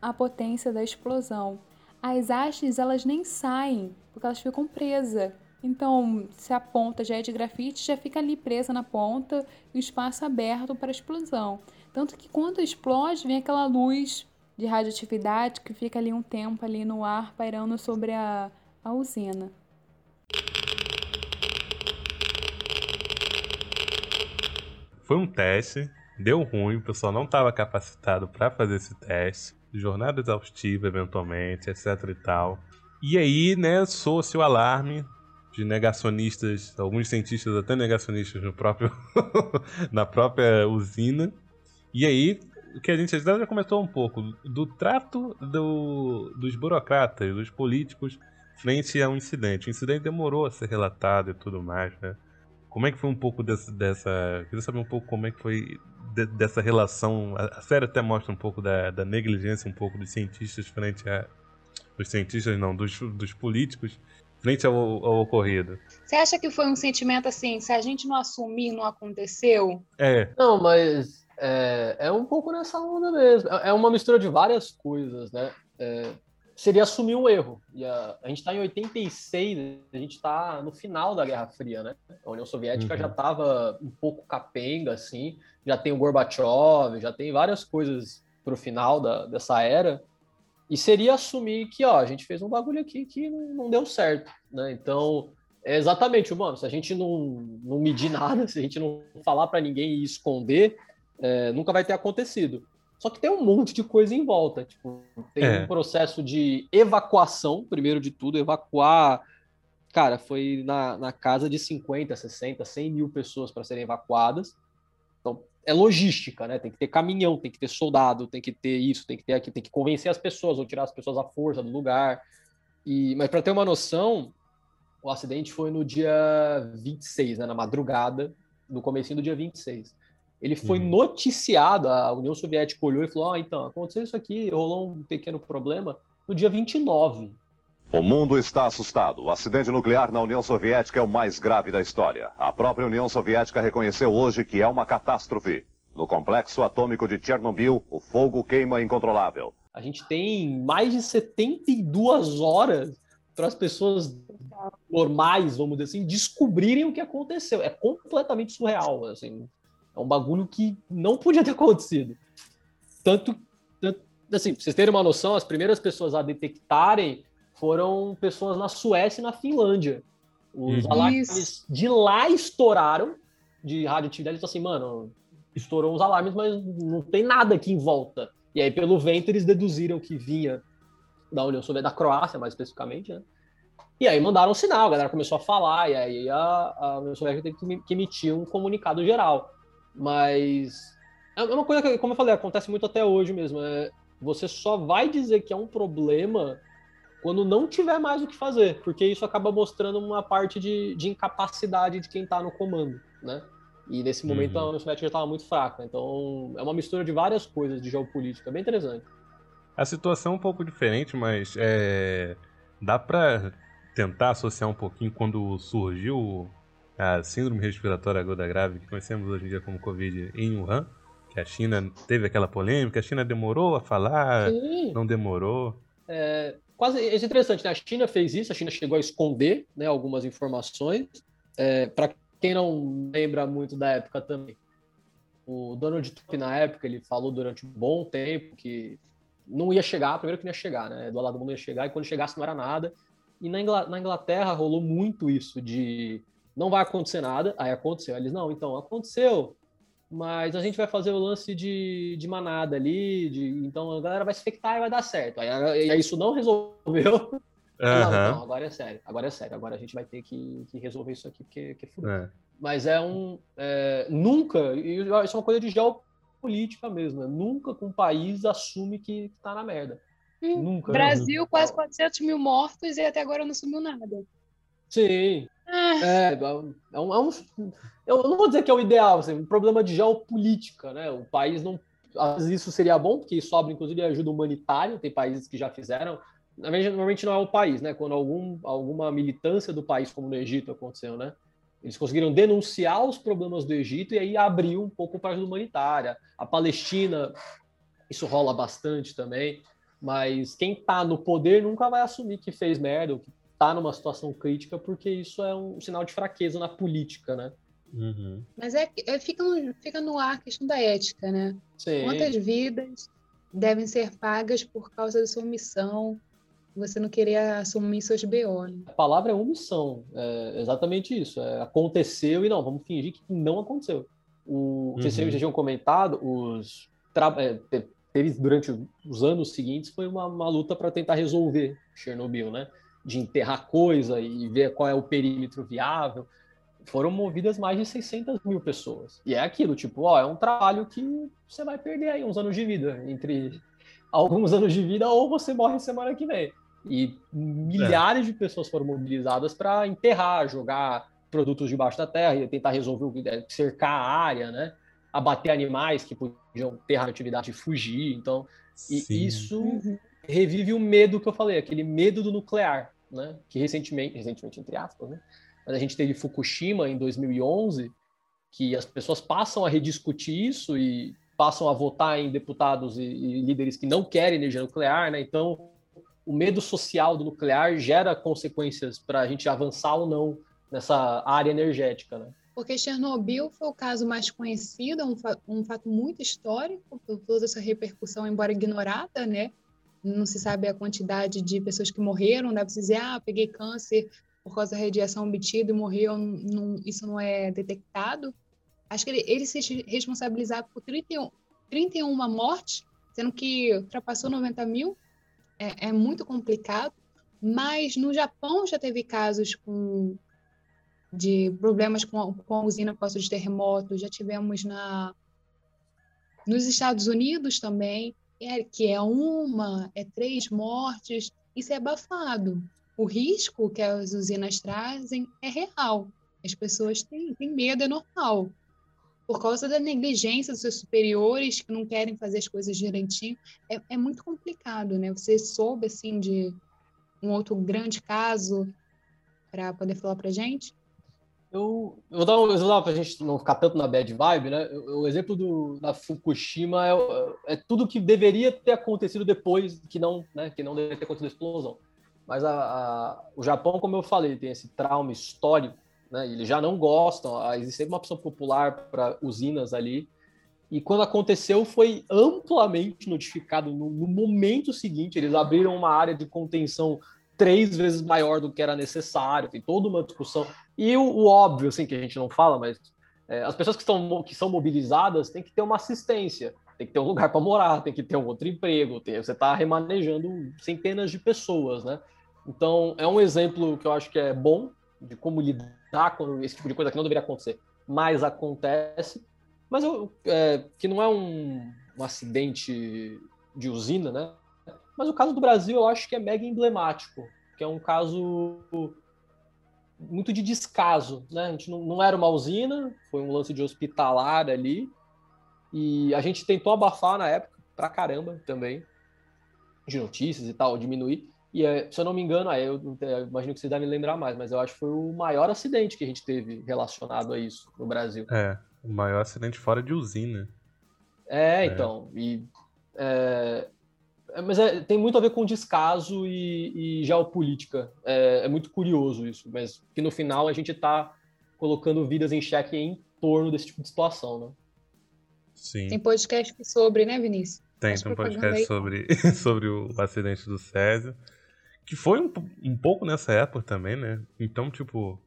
a potência da explosão. As hastes elas nem saem porque elas ficam presas então, se a ponta já é de grafite, já fica ali presa na ponta o espaço aberto para explosão. Tanto que quando explode, vem aquela luz de radioatividade que fica ali um tempo ali no ar pairando sobre a, a usina. Foi um teste, deu ruim, o pessoal não estava capacitado para fazer esse teste, jornada exaustiva eventualmente, etc e tal. E aí, né, soa-se o alarme de negacionistas, alguns cientistas até negacionistas no próprio na própria usina. E aí, o que a gente já comentou um pouco do trato do, dos burocratas, dos políticos frente a um incidente. O incidente demorou a ser relatado e tudo mais, né? Como é que foi um pouco dessa, dessa queria saber um pouco como é que foi de, dessa relação. A, a, série até mostra um pouco da, da negligência um pouco dos cientistas frente a dos cientistas não, dos, dos políticos frente ao, ao, ocorrido. Você acha que foi um sentimento assim, se a gente não assumir, não aconteceu? É. Não, mas é, é um pouco nessa onda mesmo. É, é uma mistura de várias coisas, né? É, seria assumir um erro. E a, a gente está em 86, a gente está no final da Guerra Fria, né? A União Soviética uhum. já estava um pouco capenga, assim, já tem o Gorbachev, já tem várias coisas para o final da, dessa era. E seria assumir que, ó, a gente fez um bagulho aqui que não, deu certo, né? Então, é exatamente, mano, se a gente não, não medir nada, se a gente não falar para ninguém e esconder, é, nunca vai ter acontecido. Só que tem um monte de coisa em volta. Tipo, tem é. um processo de evacuação, primeiro de tudo, evacuar. Cara, foi na, na casa de 50, 60, 100 mil pessoas para serem evacuadas. É logística, né? Tem que ter caminhão, tem que ter soldado, tem que ter isso, tem que ter aqui, tem que convencer as pessoas ou tirar as pessoas à força do lugar. E, mas para ter uma noção, o acidente foi no dia 26, né, na madrugada, no começo do dia 26. Ele foi uhum. noticiado, a União Soviética olhou e falou: "Ah, então, aconteceu isso aqui, rolou um pequeno problema no dia 29". O mundo está assustado. O acidente nuclear na União Soviética é o mais grave da história. A própria União Soviética reconheceu hoje que é uma catástrofe. No complexo atômico de Chernobyl, o fogo queima incontrolável. A gente tem mais de 72 horas para as pessoas normais, vamos dizer assim, descobrirem o que aconteceu. É completamente surreal, assim. É um bagulho que não podia ter acontecido. Tanto, tanto assim, pra vocês terem uma noção, as primeiras pessoas a detectarem foram pessoas na Suécia e na Finlândia. Os uhum. alarmes de lá estouraram de radioatividade. Então, assim, mano, estourou os alarmes, mas não tem nada aqui em volta. E aí, pelo vento, eles deduziram que vinha da União Soviética, da Croácia, mais especificamente, né? E aí mandaram um sinal, a galera começou a falar, e aí a, a União Soviética teve que emitir um comunicado geral. Mas é uma coisa que, como eu falei, acontece muito até hoje mesmo. É, você só vai dizer que é um problema quando não tiver mais o que fazer, porque isso acaba mostrando uma parte de, de incapacidade de quem está no comando, né? E nesse momento uhum. a União Soviética já estava muito fraca. Então é uma mistura de várias coisas de geopolítica, bem interessante. A situação é um pouco diferente, mas é... dá para tentar associar um pouquinho quando surgiu a síndrome respiratória aguda grave que conhecemos hoje em dia como Covid em Wuhan, que a China teve aquela polêmica, a China demorou a falar, Sim. não demorou. É, quase é interessante, né? A China fez isso, a China chegou a esconder né, algumas informações. É, Para quem não lembra muito da época também, o Donald Trump, na época, ele falou durante um bom tempo que não ia chegar, primeiro que não ia chegar, né? Do lado do mundo ia chegar, e quando chegasse não era nada. E na Inglaterra rolou muito isso de não vai acontecer nada, aí aconteceu. Eles, não, então, aconteceu, mas a gente vai fazer o lance de, de manada ali, de, então a galera vai se infectar e vai dar certo. Aí, aí isso não resolveu. Uhum. Não, não, agora é sério, agora é sério, agora a gente vai ter que, que resolver isso aqui, porque, porque é É. Mas é um. É, nunca, e isso é uma coisa de geopolítica mesmo, né? nunca com um país assume que tá na merda. Nunca. Né? Brasil, né? quase 400 mil mortos e até agora não sumiu nada. Sim. Ah. É, é, um, é um, eu não vou dizer que é o ideal, assim, um problema de geopolítica, né? O país não. Às vezes isso seria bom, porque isso abre, inclusive, ajuda humanitária, tem países que já fizeram. Normalmente não é o país, né? Quando algum, alguma militância do país, como no Egito aconteceu, né? Eles conseguiram denunciar os problemas do Egito e aí abriu um pouco para a ajuda humanitária. A Palestina, isso rola bastante também, mas quem está no poder nunca vai assumir que fez merda, ou que está numa situação crítica, porque isso é um sinal de fraqueza na política, né? Uhum. Mas é, é, fica, no, fica no ar a questão da ética, né? Sim. Quantas vidas devem ser pagas por causa da sua omissão, você não querer assumir seus BO, né? A palavra é omissão, é exatamente isso. É, aconteceu e não, vamos fingir que não aconteceu. O, uhum. Vocês já tinham comentado, os é, teve durante os anos seguintes foi uma, uma luta para tentar resolver Chernobyl, né? De enterrar coisa e ver qual é o perímetro viável, foram movidas mais de 600 mil pessoas. E é aquilo, tipo, ó, é um trabalho que você vai perder aí uns anos de vida, entre alguns anos de vida ou você morre semana que vem. E milhares é. de pessoas foram mobilizadas para enterrar, jogar produtos debaixo da terra e tentar resolver o que cercar a área, né? Abater animais que podiam ter radioatividade e fugir. Então, e isso uhum. revive o medo que eu falei, aquele medo do nuclear né? Que recentemente, recentemente entre aspas, né? Mas a gente teve Fukushima em 2011, que as pessoas passam a rediscutir isso e passam a votar em deputados e, e líderes que não querem energia nuclear, né? Então, o medo social do nuclear gera consequências para a gente avançar ou não nessa área energética, né? Porque Chernobyl foi o caso mais conhecido, um, fa um fato muito histórico, por toda essa repercussão, embora ignorada, né? Não se sabe a quantidade de pessoas que morreram, dá para dizer, ah, peguei câncer por causa da radiação obtida e morreu, não, isso não é detectado. Acho que ele, ele se responsabilizar por 31, 31 mortes, sendo que ultrapassou 90 mil, é, é muito complicado. Mas no Japão já teve casos com de problemas com, com a usina por causa de terremotos, já tivemos na nos Estados Unidos também é, que é uma, é três mortes, isso é abafado. O risco que as usinas trazem é real. As pessoas têm, têm medo, é normal. Por causa da negligência dos seus superiores que não querem fazer as coisas direitinho, é, é muito complicado, né? Você soube, assim, de um outro grande caso para poder falar para gente? Eu, eu vou dar um exemplo para a gente não ficar tanto na bad vibe, né? O exemplo do, da Fukushima é, é tudo que deveria ter acontecido depois, que não, né, que não deveria ter acontecido a explosão. Mas a, a, o Japão, como eu falei, tem esse trauma histórico, né? Eles já não gostam, existe uma opção popular para usinas ali. E quando aconteceu, foi amplamente notificado no, no momento seguinte. Eles abriram uma área de contenção três vezes maior do que era necessário, tem toda uma discussão. E o, o, óbvio, assim, que a gente não fala, mas É, as pessoas que, estão, que são mobilizadas têm que ter uma assistência, tem que ter um lugar para morar, tem que ter um outro emprego, tem, você está remanejando centenas de pessoas, né? Então, é um exemplo que eu acho que é bom de como lidar com esse tipo de coisa que não deveria acontecer, mas acontece. Mas eu, é, que não é um, um acidente de usina, né? Mas o caso do Brasil eu acho que é mega emblemático, que é um caso muito de descaso, né? A gente não, não era uma usina, foi um lance de hospitalar ali, e a gente tentou abafar na época, pra caramba também, de notícias e tal, diminuir. E se eu não me engano, aí eu, eu imagino que vocês devem lembrar mais, mas eu acho que foi o maior acidente que a gente teve relacionado a isso no Brasil. É, o maior acidente fora de usina. É, é. então. E, é, é, mas é, tem muito a ver com descaso e, e geopolítica. É, é, muito curioso isso, mas que no final a gente está colocando vidas em xeque em torno desse tipo de situação, né? Sim. Tem podcast sobre, né, Vinícius? Tem, tem um podcast sobre, sobre o acidente do Césio, que foi um, um pouco nessa época também, né? Então, tipo,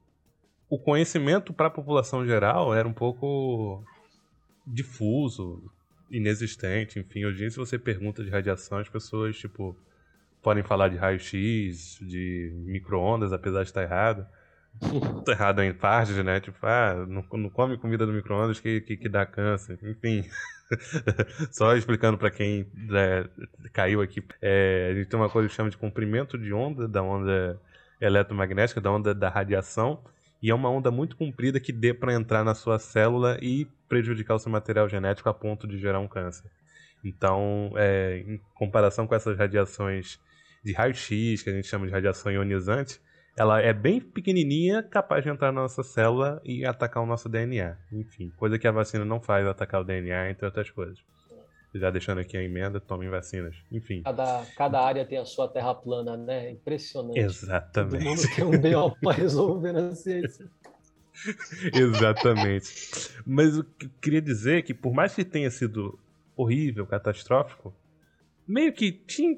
o conhecimento para a população geral era um pouco difuso, inexistente, enfim. Hoje em dia, se você pergunta de radiação, as pessoas, tipo, podem falar de raio-x, de micro-ondas, apesar de estar errado. Tá errado em partes, né? Tipo, ah, não, não come comida do micro-ondas que, que, que, dá câncer. Enfim. Só explicando para quem é, caiu aqui. É, a gente tem uma coisa que chama de comprimento de onda, da onda eletromagnética, da onda da radiação. E é uma onda muito comprida que dê para entrar na sua célula e prejudicar o seu material genético a ponto de gerar um câncer. Então, é, em comparação com essas radiações de raio-x, que a gente chama de radiação ionizante, ela é bem pequenininha, capaz de entrar na nossa célula e atacar o nosso DNA. Enfim, coisa que a vacina não faz, atacar o DNA, entre outras coisas. Já deixando aqui a emenda, tomem vacinas. Enfim. Cada, cada área tem a sua terra plana, né? Impressionante. Exatamente. Todo mundo tem um B.O. para resolver na ciência. Exatamente. Mas o que eu queria dizer é que, por mais que tenha sido horrível, catastrófico, meio que tinha,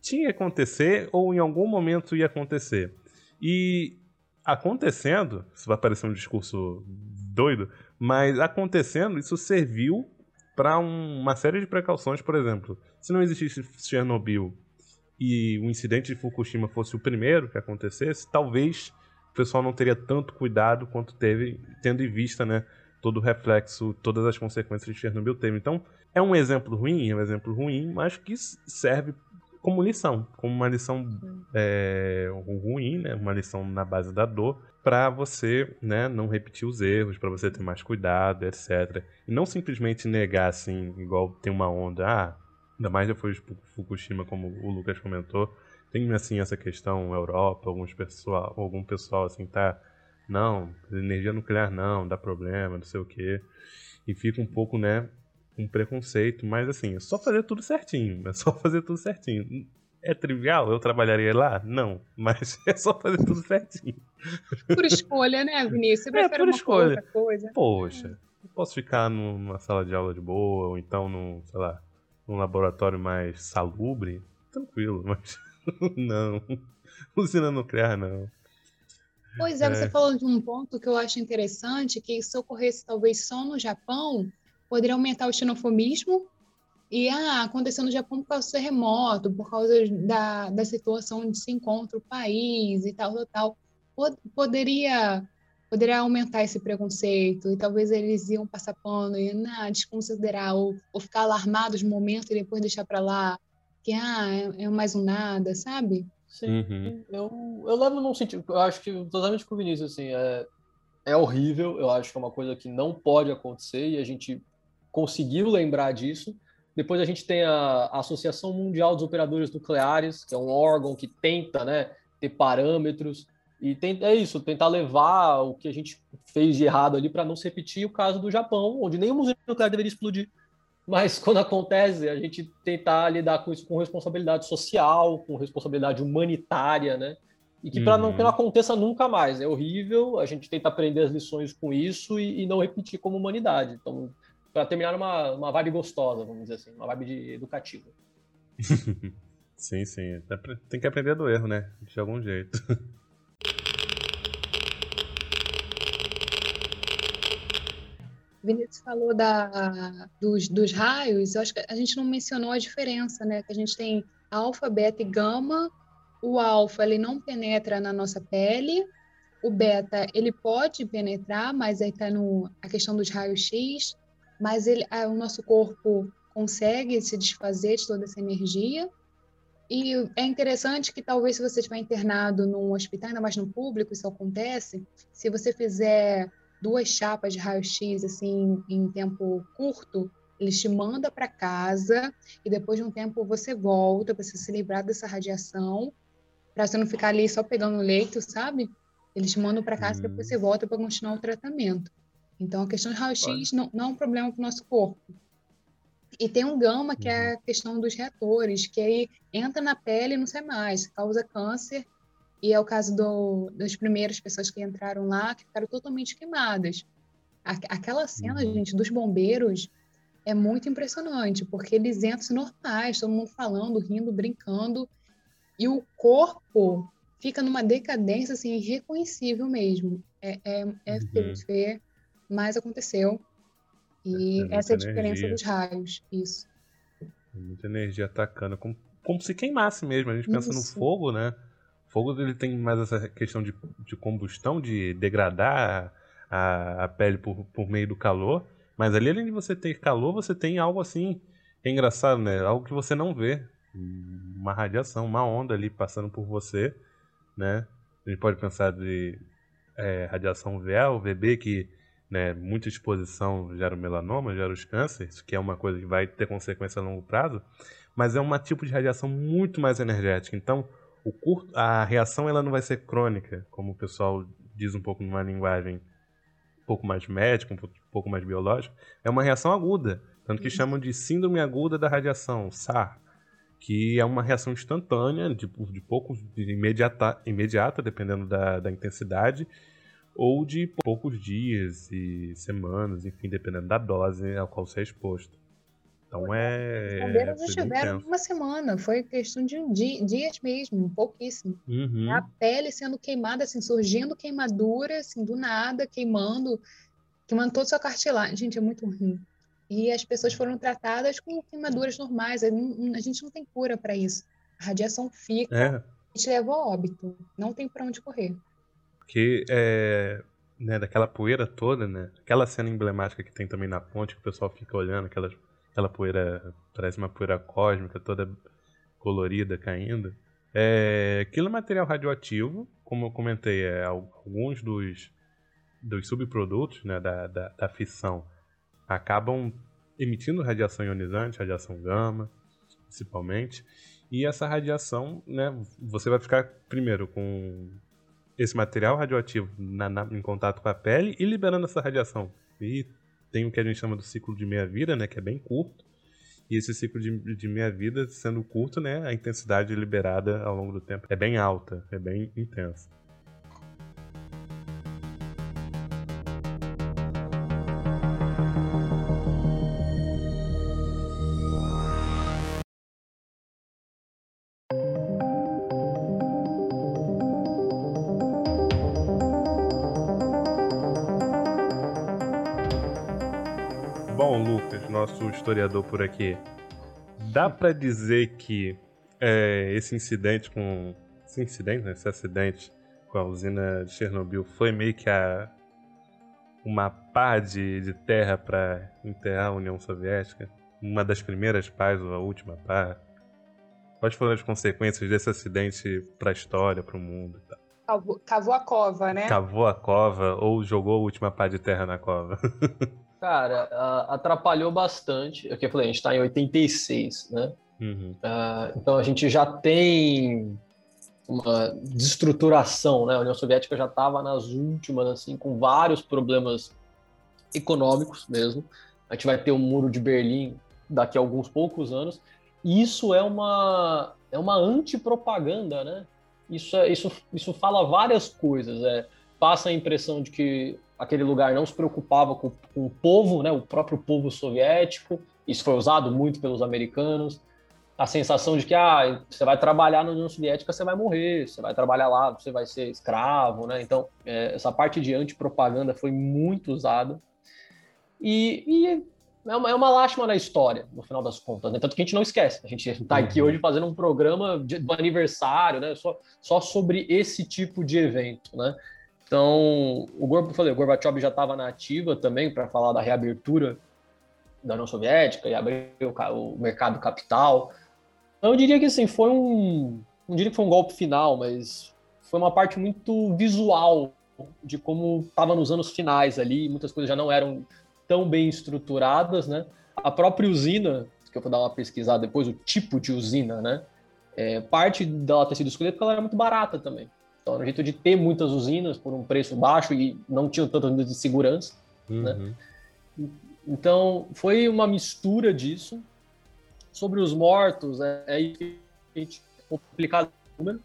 tinha acontecer ou em algum momento ia acontecer. E acontecendo, isso vai parecer um discurso doido, mas acontecendo, isso serviu para um, uma série de precauções, por exemplo. Se não existisse Chernobyl e o incidente de Fukushima fosse o primeiro que acontecesse, talvez pessoal não teria tanto cuidado quanto teve, tendo em vista, né, todo o reflexo, todas as consequências de Chernobyl teve. Então, é um exemplo ruim, é um exemplo ruim, mas que serve como lição, como uma lição é, ruim, né? Uma lição na base da dor, para você, né, não repetir os erros, para você ter mais cuidado, etc. E não simplesmente negar assim, igual tem uma onda, ah, ainda mais depois de Fukushima, como o Lucas comentou, tem assim essa questão Europa, alguns pessoal, algum pessoal assim tá, não, energia nuclear não, dá problema, não sei o quê. E fica um pouco, né, com preconceito, mas assim, é só fazer tudo certinho, é só fazer tudo certinho. É trivial? Eu trabalharia lá? Não, mas é só fazer tudo certinho. Por escolha, né, Vinícius? Você é, por escolha. Coisa. Poxa, eu posso ficar numa sala de aula de boa, ou então num, sei lá, num laboratório mais salubre, tranquilo, mas não. Usina nuclear, não. Pois é, é, você falou de um ponto que eu acho interessante, que se ocorresse talvez só no Japão, poderia aumentar o xenofobismo e ah, aconteceu no Japão por causa do terremoto, por causa da, da situação onde se encontra o país e tal, tal, tal. Poderia, poderia aumentar esse preconceito e talvez eles iam passar pano e nah, desconsiderar ou, ou ficar alarmados no momento e depois deixar para lá que ah, é, é, mais um nada, sabe? Sim, uhum. eu, eu levo num sentido, eu acho que totalmente com o Vinícius, assim, é, é horrível, eu acho que é uma coisa que não pode acontecer e a gente conseguiu lembrar disso. Depois a gente tem a, Associação Mundial dos Operadores Nucleares, que é um órgão que tenta né, ter parâmetros e tem, é isso, tentar levar o que a gente fez de errado ali para não se repetir o caso do Japão, onde nenhum museu nuclear deveria explodir. Mas quando acontece, a gente tentar lidar com isso com responsabilidade social, com responsabilidade humanitária, né? E que para uhum. não que não aconteça nunca mais. É horrível, a gente tenta aprender as lições com isso e, e não repetir como humanidade. Então, para terminar uma, uma vibe gostosa, vamos dizer assim, uma vibe de educativa. sim, sim. Tem que aprender do erro, né? De algum jeito. Vinícius falou da, dos, dos raios, eu acho que a gente não mencionou a diferença, né? Que a gente tem alfa, beta e gama. O alfa, ele não penetra na nossa pele. O beta, ele pode penetrar, mas aí está a questão dos raios X. Mas ele, o nosso corpo consegue se desfazer de toda essa energia. E é interessante que talvez se você estiver internado num hospital, ainda mais no público, isso acontece, se você fizer duas chapas de raio-x assim em tempo curto, eles te mandam para casa e depois de um tempo você volta para se livrar dessa radiação, para você não ficar ali só pegando leito, sabe? Eles te mandam para casa e depois você volta para continuar o tratamento. Então a questão de raio-x não, não é um problema para o nosso corpo. E tem um gama, que é a uhum. questão dos reatores, que aí entra na pele e não sai mais, causa câncer. E é o caso do, das primeiras pessoas que entraram lá, que ficaram totalmente queimadas. Aquela cena, uhum. gente, dos bombeiros é muito impressionante, porque eles entram normais, todo mundo falando, rindo, brincando, e o corpo fica numa decadência assim, irreconhecível mesmo. É, é, é uhum. feio mas aconteceu. E é essa é a diferença energia. dos raios, isso. Muita energia atacando, como, como se queimasse mesmo. A gente pensa isso. no fogo, né? Fogo ele tem mais essa questão de, de combustão, de degradar a, a pele por, por meio do calor. Mas ali, além de você ter calor, você tem algo assim. É engraçado, né? Algo que você não vê. Uma radiação, uma onda ali passando por você, né? A gente pode pensar de é, radiação VA ou VB, que né, muita exposição gera o melanoma, gera os cânceres, que é uma coisa que vai ter consequência a longo prazo, mas é um tipo de radiação muito mais energética. Então, o curto, a reação ela não vai ser crônica, como o pessoal diz um pouco numa linguagem um pouco mais médica, um pouco mais biológica. É uma reação aguda, tanto que chamam de síndrome aguda da radiação, SAR, que é uma reação instantânea, de, de pouco, de imediata, imediata dependendo da, da intensidade, ou de poucos dias e semanas, enfim, dependendo da dose ao qual você é exposto. Então é. Os bombeiros estiveram uma semana, foi questão de um dia, dias mesmo, pouquíssimo. Uhum. A pele sendo queimada, assim, surgindo queimadura, assim, do nada, queimando, queimando toda a sua cartilagem. Gente, é muito ruim. E as pessoas foram tratadas com queimaduras normais. A gente não tem cura para isso. A radiação fica, é. a gente leva ao óbito. Não tem para onde correr. Porque é, né, daquela poeira toda, né? Aquela cena emblemática que tem também na ponte, que o pessoal fica olhando, aquela, aquela poeira, parece uma poeira cósmica, toda colorida caindo. É, aquilo é material radioativo, como eu comentei, é, alguns dos, dos subprodutos né, da, da, da fissão acabam emitindo radiação ionizante, radiação gama, principalmente. E essa radiação, né, você vai ficar primeiro com esse material radioativo na, na, em contato com a pele e liberando essa radiação. E tem o que a gente chama do ciclo de meia-vida, né, que é bem curto. E esse ciclo de, de meia-vida, sendo curto, né, a intensidade liberada ao longo do tempo é bem alta, é bem intensa. Historiador por aqui, dá para dizer que é, esse incidente com. Esse incidente, né, esse acidente com a usina de Chernobyl foi meio que a, uma pá de, de terra para enterrar a União Soviética? Uma das primeiras pás ou a última pá? Quais foram as consequências desse acidente para a história, para o mundo tal? Cavou, cavou a cova, né? Cavou a cova ou jogou a última pá de terra na cova? Cara, atrapalhou bastante. Aqui eu falei, a gente está em 86, né? Uhum. Uh, então a gente já tem uma destruturação, né? A União Soviética já estava nas últimas, assim, com vários problemas econômicos mesmo. A gente vai ter o Muro de Berlim daqui a alguns poucos anos. E isso é uma é uma antipropaganda, né? Isso, é, isso, isso fala várias coisas. É, passa a impressão de que aquele lugar não se preocupava com, com, o povo, né, o próprio povo soviético. Isso foi usado muito pelos americanos. A sensação de que ah, você vai trabalhar na União Soviética, você vai morrer, você vai trabalhar lá, você vai ser escravo, né? Então, é, essa parte de antipropaganda foi muito usada. E, e é, uma, é uma lástima na história, no final das contas. Né? Tanto que a gente não esquece. A gente está aqui uhum. hoje fazendo um programa de, do aniversário, né? Só, só sobre esse tipo de evento, né? Então, o, Gorb, falei, o Gorbachev já estava na ativa também para falar da reabertura da União Soviética e abrir o, o, mercado capital. Então, eu diria que assim, foi um. Não diria que foi um golpe final, mas foi uma parte muito visual de como estava nos anos finais ali, muitas coisas já não eram tão bem estruturadas, né? A própria usina, que eu vou dar uma pesquisada depois, o tipo de usina, né? É, parte dela ter sido escolhida porque ela era muito barata também. Então, era um jeito de ter muitas usinas por um preço baixo e não tinham tantas medidas de segurança, né? uhum. né? Então, foi uma mistura disso. Sobre os mortos, é, é complicado o número.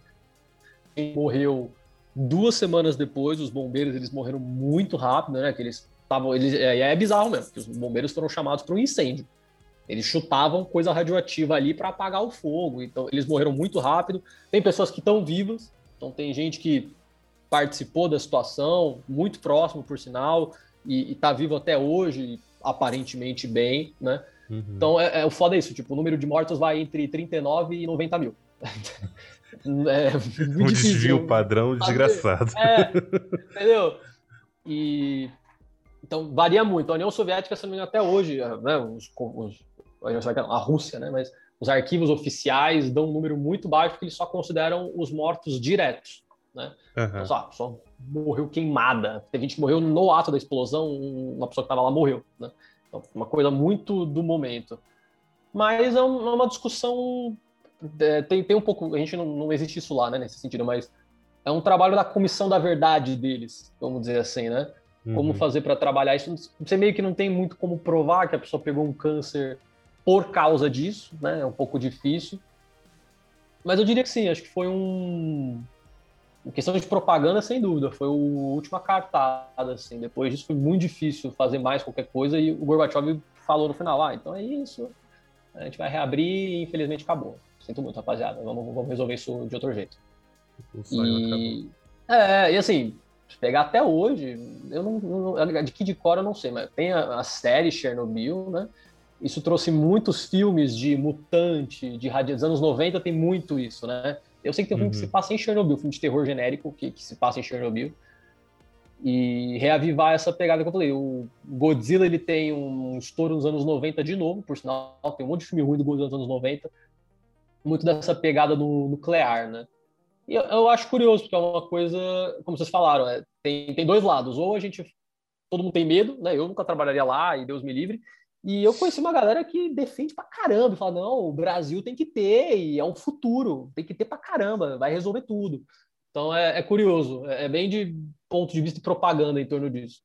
Quem morreu duas semanas depois, os bombeiros eles morreram muito rápido, né? Que eles estavam, eles é, é bizarro mesmo, que os bombeiros foram chamados para um incêndio. Eles chutavam coisa radioativa ali para apagar o fogo. Então eles morreram muito rápido. Tem pessoas que estão vivas, então tem gente que participou da situação, muito próximo por sinal, e, está vivo até hoje, aparentemente bem, né? Uhum. Então é, é o foda isso, tipo, o número de mortos vai entre 39 e 90 mil. É, um desvio padrão desgraçado. É, entendeu? E então varia muito. A União Soviética, se não me engano, até hoje, né, os, os, a Rússia, né, mas os arquivos oficiais dão um número muito baixo porque eles só consideram os mortos diretos. Né? Uhum. Então, só, só morreu queimada. Teve gente que morreu no ato da explosão, uma pessoa que estava lá morreu. Né? Então, uma coisa muito do momento. Mas é, é uma discussão é, tem, tem um pouco, a gente não, não existe isso lá, né, nesse sentido, mas é um trabalho da comissão da verdade deles, vamos dizer assim, né? Uhum. Como fazer para trabalhar isso? Você meio que não tem muito como provar que a pessoa pegou um câncer por causa disso, né? É um pouco difícil. Mas eu diria que sim, acho que foi um. Em questão de propaganda, sem dúvida, foi o última cartada, assim. Depois disso foi muito difícil fazer mais qualquer coisa e o Gorbachev falou no final, ah, então é isso, a gente vai reabrir e infelizmente acabou. Sinto muito, rapaziada. Vamos, vamos resolver isso de outro jeito. E, é, e assim, se pegar até hoje, eu não, não de que de cor eu não sei, mas tem a, a, série Chernobyl, né? Isso trouxe muitos filmes de mutante, de radi... dos anos 90 tem muito isso, né? Eu sei que tem um uhum. filme que se uhum. passa em Chernobyl, filme de terror genérico que, que se passa em Chernobyl. E reavivar essa pegada que eu falei. O Godzilla ele tem um estouro nos anos 90 de novo, por sinal, tem um monte de filme ruim do Godzilla nos anos 90 muito dessa pegada do nuclear, né? E eu, eu, acho curioso, porque é uma coisa, como vocês falaram, é, tem, tem dois lados. Ou a gente, todo mundo tem medo, né? Eu nunca trabalharia lá, e Deus me livre. E eu conheci uma galera que defende pra caramba, fala, não, o Brasil tem que ter, e é um futuro, tem que ter pra caramba, vai resolver tudo. Então é, é curioso, é, é bem de ponto de vista de propaganda em torno disso.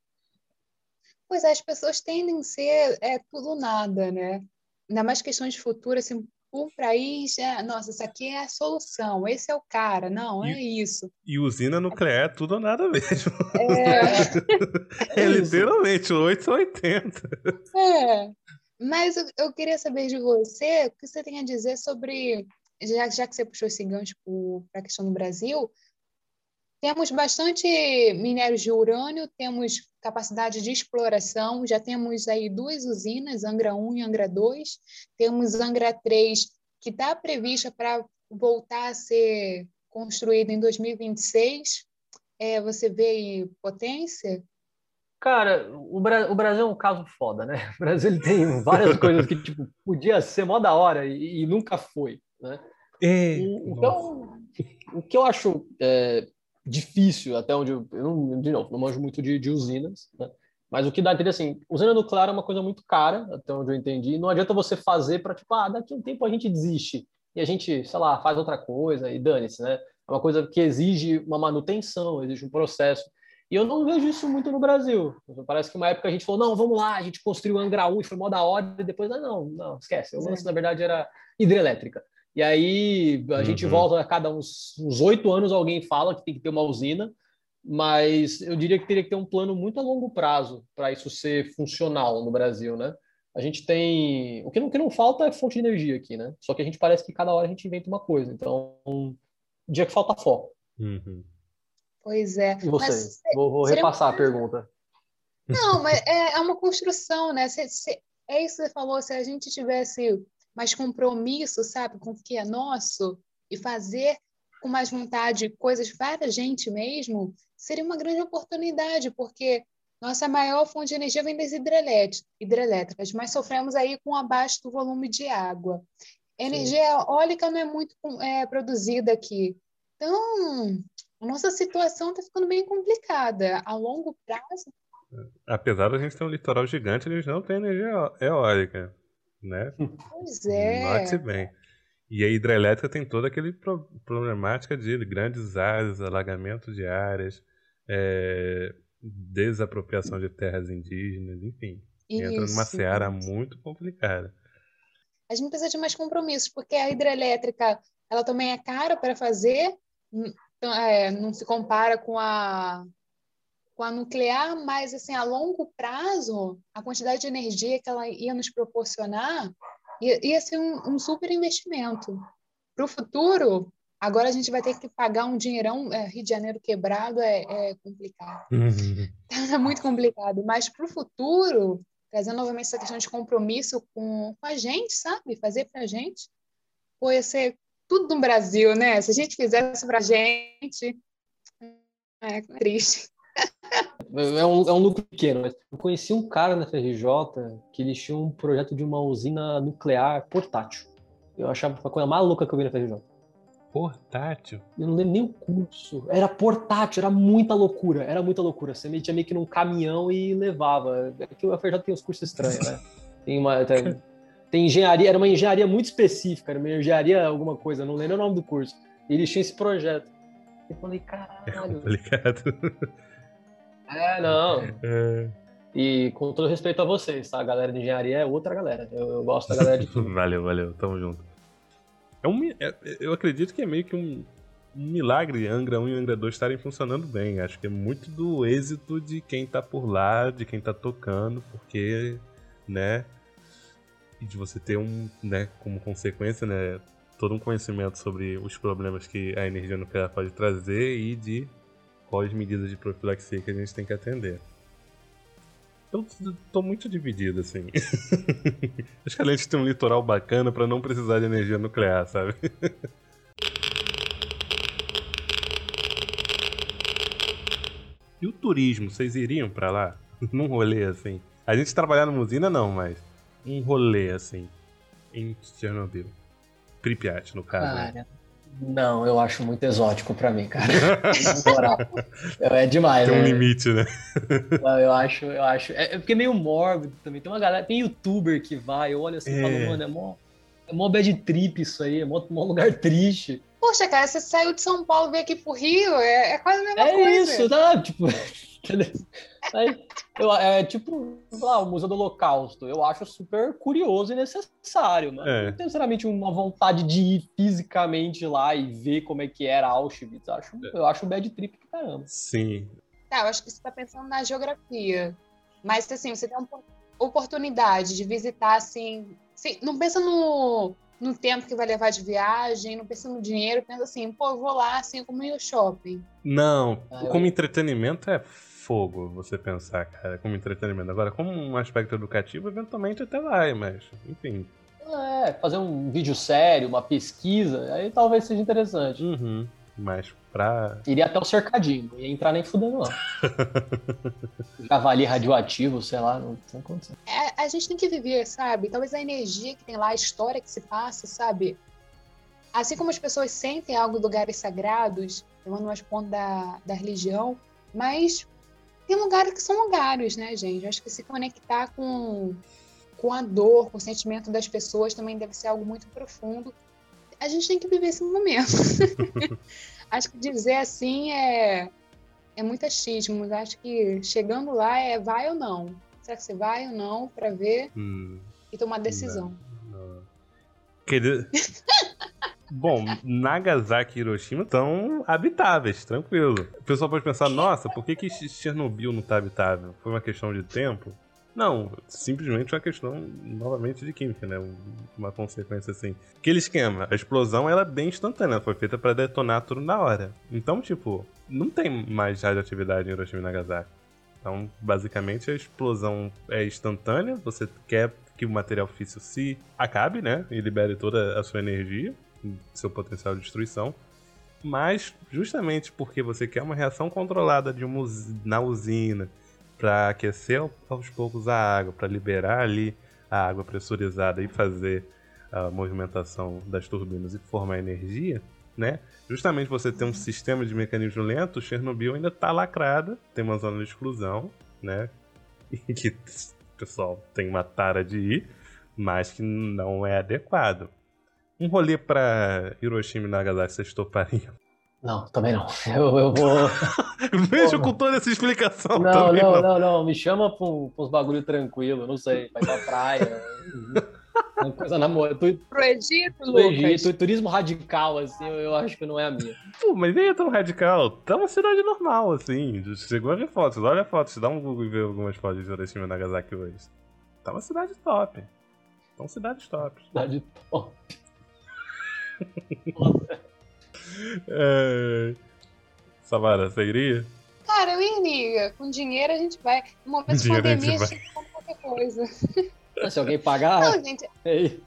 Pois é, as pessoas tendem a ser é, tudo nada, né? Ainda mais questões de futuro, assim, um país, é, nossa, isso aqui é a solução, esse é o cara, não, e, é isso. E usina nuclear é tudo ou nada mesmo. É, é, é literalmente 8 ou 80. É, mas eu, eu, queria saber de você, o que você tem a dizer sobre, já, já que você puxou esse gancho para a questão do Brasil, temos bastante minérios de urânio, temos capacidade de exploração, já temos aí duas usinas, Angra 1 e Angra 2, temos Angra 3, que está prevista para voltar a ser construída em 2026. É, você vê aí potência? Cara, o, Bra o, Brasil é um caso foda, né? O Brasil ele tem várias coisas que tipo, podia ser mó da hora e, e nunca foi, né? É, então, o que eu acho é, difícil, até onde eu, eu não, de novo, não manjo muito de, de usinas, né? Mas o que dá a entender assim, usina nuclear é uma coisa muito cara, até onde eu entendi. Não adianta você fazer para tipo, ah, daqui a um tempo a gente desiste e a gente, sei lá, faz outra coisa e dane-se, né? É uma coisa que exige uma manutenção, exige um processo. E eu não vejo isso muito no Brasil. Parece que uma época a gente falou, não, vamos lá, a gente construiu o Angra 1 e foi mó da hora, e depois, ah, não, não, esquece. O lance, na verdade, era hidrelétrica. E aí a uhum. gente volta a cada uns oito anos alguém fala que tem que ter uma usina, mas eu diria que teria que ter um plano muito a longo prazo para isso ser funcional no Brasil, né? A gente tem. O que não, o que não falta é fonte de energia aqui, né? Só que a gente parece que cada hora a gente inventa uma coisa. Então, um dia que falta foco. Uhum. Pois é. E você? Mas, vou, vou repassar a pergunta. Não, mas é, é uma construção, né? Se, se, é isso que você falou, se a gente tivesse mais compromisso, sabe, com o que é nosso e fazer com mais vontade coisas para a gente mesmo, seria uma grande oportunidade, porque nossa maior fonte de energia vem das hidrelétricas, mas sofremos aí com abaixo do volume de água. Energia Sim. eólica não é muito é, produzida aqui. Então, a nossa situação está ficando bem complicada. A longo prazo. Apesar da gente ter um litoral gigante, a gente não tem energia eólica, né? Pois é. Note bem. E a hidrelétrica tem toda aquele pro problemática de grandes áreas, alagamento de áreas, é, desapropriação de terras indígenas, enfim. Isso, entra numa seara muito complicada. A gente precisa de mais compromissos, porque a hidrelétrica ela também é cara para fazer, então, é, não se compara com a com a nuclear, mas assim a longo prazo a quantidade de energia que ela ia nos proporcionar ia, ia ser um, um super investimento para o futuro. Agora a gente vai ter que pagar um dinheirão. É, Rio de Janeiro quebrado é, é complicado. Uhum. é muito complicado. Mas para o futuro, trazendo novamente essa questão de compromisso com, com a gente, sabe? Fazer para a gente. Pô, ia ser tudo no Brasil, né? Se a gente fizesse para a gente. É triste. É um, é um núcleo pequeno, mas eu conheci um cara na FRJ que ele tinha um projeto de uma usina nuclear portátil. Eu achava a coisa mais louca que eu vi na FRJ. Portátil? Eu não lembro nem o curso. Era portátil, era muita loucura, era muita loucura. Você metia meio que num caminhão e levava. É que o FRJ tem uns cursos estranhos, né? Tem uma. Tem, tem, engenharia, era uma engenharia muito específica, era uma engenharia alguma coisa, não lembro o nome do curso. E eles tinham esse projeto. Eu falei, caralho. É complicado. É, não. É. E com todo respeito a vocês, tá? A galera de engenharia é outra galera. Eu, eu gosto da galera de valeu, valeu. Tamo junto. É um, é, eu acredito que é meio que um, um milagre Angra 1 e Angra 2 estarem funcionando bem. Acho que é muito do êxito de quem tá por lá, de quem tá tocando, porque, né? E de você ter um, né, como consequência, né, todo um conhecimento sobre os problemas que a energia nuclear pode trazer e de quais medidas de profilaxia que a gente tem que atender. Eu tô muito dividido, assim. Acho que a gente tem um litoral bacana para não precisar de energia nuclear, sabe? e o turismo, vocês iriam para lá? Num rolê assim? A gente trabalhar numa usina não, mas um rolê assim em Chernobyl. Pripyat, no caso. Né? Não, eu acho muito exótico pra mim, cara. é demais, Tem um né? limite, né? Não, eu acho, eu acho. É, é porque é meio mórbido também. Tem uma galera, tem youtuber que vai, olha assim e é. fala, mano, é mó, é mó bad trip isso aí, é mó, mó lugar triste. Poxa, cara, você saiu de São Paulo e veio aqui pro Rio, é, é quase a mesma é coisa. É isso, tá? Tipo, Aí, eu, é tipo, lá, o Museu do Holocausto. Eu acho super curioso e necessário, mas é. não tenho sinceramente uma vontade de ir fisicamente lá e ver como é que era Auschwitz. Acho, é. Eu acho um bad trip que caramba. Sim. Tá, eu acho que você tá pensando na geografia. Mas assim, você tem uma oportunidade de visitar assim. assim não pensa no, no tempo que vai levar de viagem, não pensa no dinheiro, pensa assim, pô, eu vou lá assim como ir ao shopping. Não, ah, como eu... entretenimento é fogo você pensar, cara, como entretenimento. Agora, como um aspecto educativo, eventualmente até vai, mas, enfim. É, fazer um vídeo sério, uma pesquisa, aí talvez seja interessante. Uhum. Mas pra. Iria até o cercadinho, não ia entrar nem fudendo lá. Javali radioativo, sei lá, não tem condição. É, a gente tem que viver, sabe? Talvez a energia que tem lá, a história que se passa, sabe? Assim como as pessoas sentem algo de lugares sagrados, tomando umas pontas da, da religião, mas tem lugares que são lugares, né, gente? Eu acho que se conectar com, com a dor, com o sentimento das pessoas também deve ser algo muito profundo. A gente tem que viver esse momento. acho que dizer assim é, é muito achismo. Acho que chegando lá é vai ou não. Será que você vai ou não para ver hum, e tomar decisão? Não, não. Quer Bom, Nagasaki e Hiroshima estão habitáveis, tranquilo. O pessoal pode pensar, nossa, por que, que Chernobyl não está habitável? Foi uma questão de tempo? Não, simplesmente uma questão, novamente, de química, né? Uma consequência assim. Aquele esquema, a explosão ela é bem instantânea, foi feita para detonar tudo na hora. Então, tipo, não tem mais radioatividade em Hiroshima e Nagasaki. Então, basicamente, a explosão é instantânea. Você quer que o material físico se acabe, né? E libere toda a sua energia, seu potencial de destruição. Mas, justamente porque você quer uma reação controlada de uma na usina para aquecer aos poucos a água, para liberar ali a água pressurizada e fazer a movimentação das turbinas e formar energia, né? Justamente você ter um sistema de mecanismo lento, Chernobyl ainda está lacrada, tem uma zona de exclusão, né? E que o pessoal tem uma tara de ir, mas que não é adequado. Um rolê para Hiroshima e Nagasaki vocês topariam? Não, também não. Eu, eu vou. Vejo com toda essa explicação. Não, não, não, não, não, Me chama pra, uns bagulho tranquilo, não sei. Vai pra praia. Uma coisa na moda. Tu... Pro Egito, Pro Egito, turismo radical, assim, eu, eu, acho que não é a minha. Pô, mas nem é tão radical. Tá uma cidade normal, assim. Chegou a ver fotos, olha fotos, dá um Google e vê algumas fotos de Hiroshima e Nagasaki hoje. Tá uma cidade top. São cidades top. Cidade top. É... Samara, você iria? Cara, eu iria. Com dinheiro a gente vai. No momento de pandemia a gente compra qualquer coisa. Se alguém pagar. Não, gente...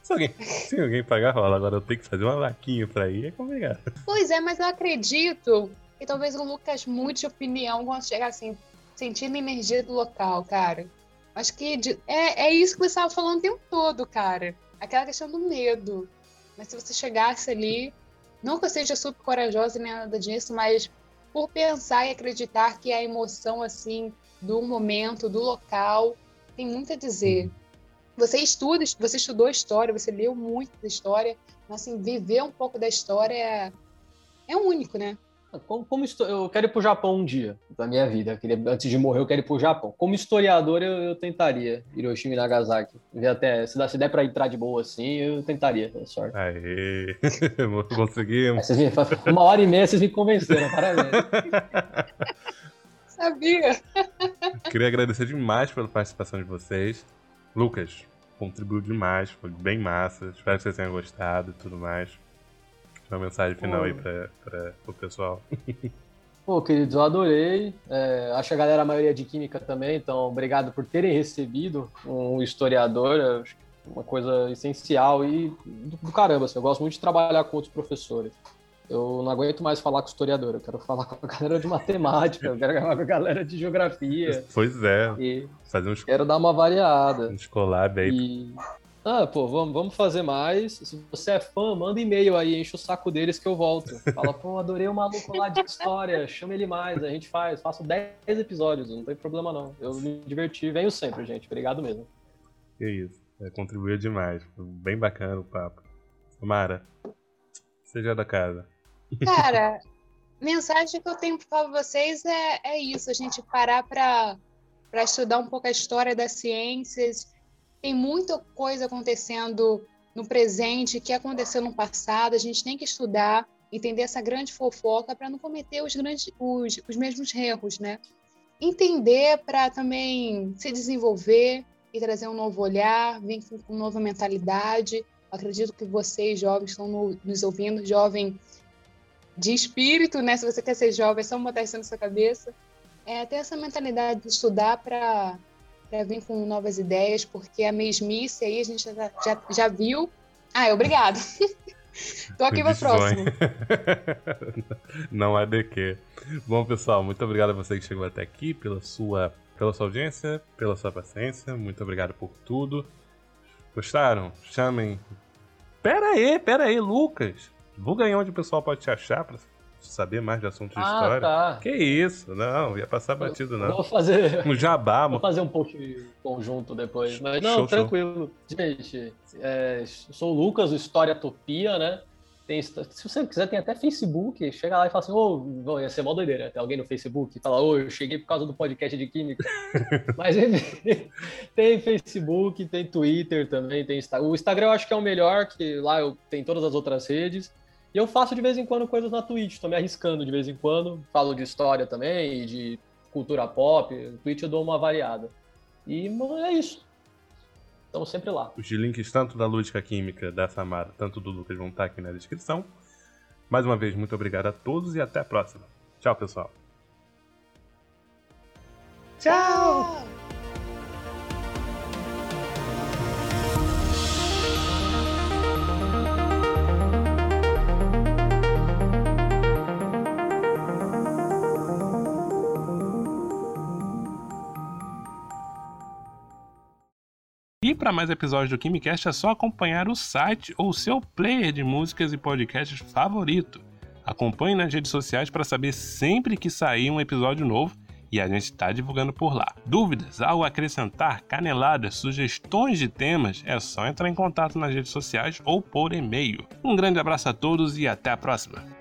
se, alguém, se alguém pagar, rola. Agora eu tenho que fazer uma vaquinha pra ir, é complicado. Pois é, mas eu acredito que talvez o Lucas mude de opinião quando chegar assim, sentindo a energia do local, cara. Acho que de... é, é isso que você estava falando o tempo todo, cara. Aquela questão do medo. Mas se você chegasse ali, não que eu seja super corajosa nem nada disso, mas por pensar e acreditar que a emoção, assim, do momento, do local, tem muito a dizer. Uhum. Você estuda, você estudou história, você leu muito da história, mas, assim, viver um pouco da história é, é único, né? Como, como eu quero ir para o Japão um dia da minha vida. Queria, antes de morrer, eu quero ir para o Japão. Como historiador, eu, eu, tentaria Hiroshima e Nagasaki. Ver até, se, dá, se der para entrar de boa assim, eu tentaria. É sorte. Aê, conseguimos. Me, uma hora e meia vocês me convenceram, parabéns. Sabia. Queria agradecer demais pela participação de vocês. Lucas, contribuiu demais, foi bem massa. Espero que vocês tenham gostado e tudo mais. Uma mensagem final Pô. aí para o pessoal. Pô, queridos, eu adorei. É, acho que a galera, a maioria de química também, então obrigado por terem recebido um historiador. Acho que é uma coisa essencial e do, do caramba. Assim, eu gosto muito de trabalhar com outros professores. Eu não aguento mais falar com historiador, eu quero falar com a galera de matemática, eu quero falar com a galera de geografia. Pois é. E fazer uns... Quero dar uma variada. Um collab aí. E... Ah, pô, vamos, vamos fazer mais. Se você é fã, manda e-mail aí, enche o saco deles que eu volto. Fala, pô, adorei o maluco lá de história, chama ele mais, a gente faz. Faço 10 episódios, não tem problema não. Eu me diverti, venho sempre, gente. Obrigado mesmo. Que isso, é, contribuiu demais. Foi bem bacana o papo. Mara, seja da casa. Cara, mensagem que eu tenho para vocês é, é isso, a gente parar para estudar um pouco a história das ciências, tem muita coisa acontecendo no presente que aconteceu no passado. A gente tem que estudar, entender essa grande fofoca para não cometer os, grandes, os, os mesmos erros, né? Entender para também se desenvolver e trazer um novo olhar, vir com, com nova mentalidade. Acredito que vocês, jovens, estão no, nos ouvindo, jovem de espírito, né? Se você quer ser jovem, é só botar isso na sua cabeça. É ter essa mentalidade de estudar para para vir com novas ideias, porque a mesmice aí a gente já, já, já viu. Ah, obrigado. Tô aqui para próximo. Não há de quê. Bom, pessoal, muito obrigado a você que chegou até aqui, pela sua, pela sua audiência, pela sua paciência. Muito obrigado por tudo. Gostaram? Chamem. Pera aí, pera aí, Lucas. Vou ganhar onde o pessoal pode te achar pra saber mais de assuntos de ah, história. Tá. Que isso, não, ia passar batido, não. Vou fazer. Um jabá, Vou fazer um post conjunto depois. Mas não, show, tranquilo. Show. Gente, é, sou o Lucas, o História Topia, né? Tem, se você quiser, tem até Facebook. Chega lá e fala assim: Ô, oh, ia ser mó doideira. Tem alguém no Facebook e fala: Ô, oh, eu cheguei por causa do podcast de Química. Mas tem Facebook, tem Twitter também, tem Instagram. O Instagram eu acho que é o melhor, que lá eu tenho todas as outras redes. E eu faço de vez em quando coisas na Twitch, tô me arriscando de vez em quando. Falo de história também, de cultura pop. No Twitch eu dou uma variada. E é isso. Estamos sempre lá. Os links tanto da Lúdica Química da Samara, tanto do Lucas vão estar aqui na descrição. Mais uma vez, muito obrigado a todos e até a próxima. Tchau, pessoal. Tchau! Para mais episódios do KimiCast é só acompanhar o site ou seu player de músicas e podcasts favorito. Acompanhe nas redes sociais para saber sempre que sair um episódio novo e a gente está divulgando por lá. Dúvidas, algo a acrescentar, caneladas, sugestões de temas, é só entrar em contato nas redes sociais ou por e-mail. Um grande abraço a todos e até a próxima!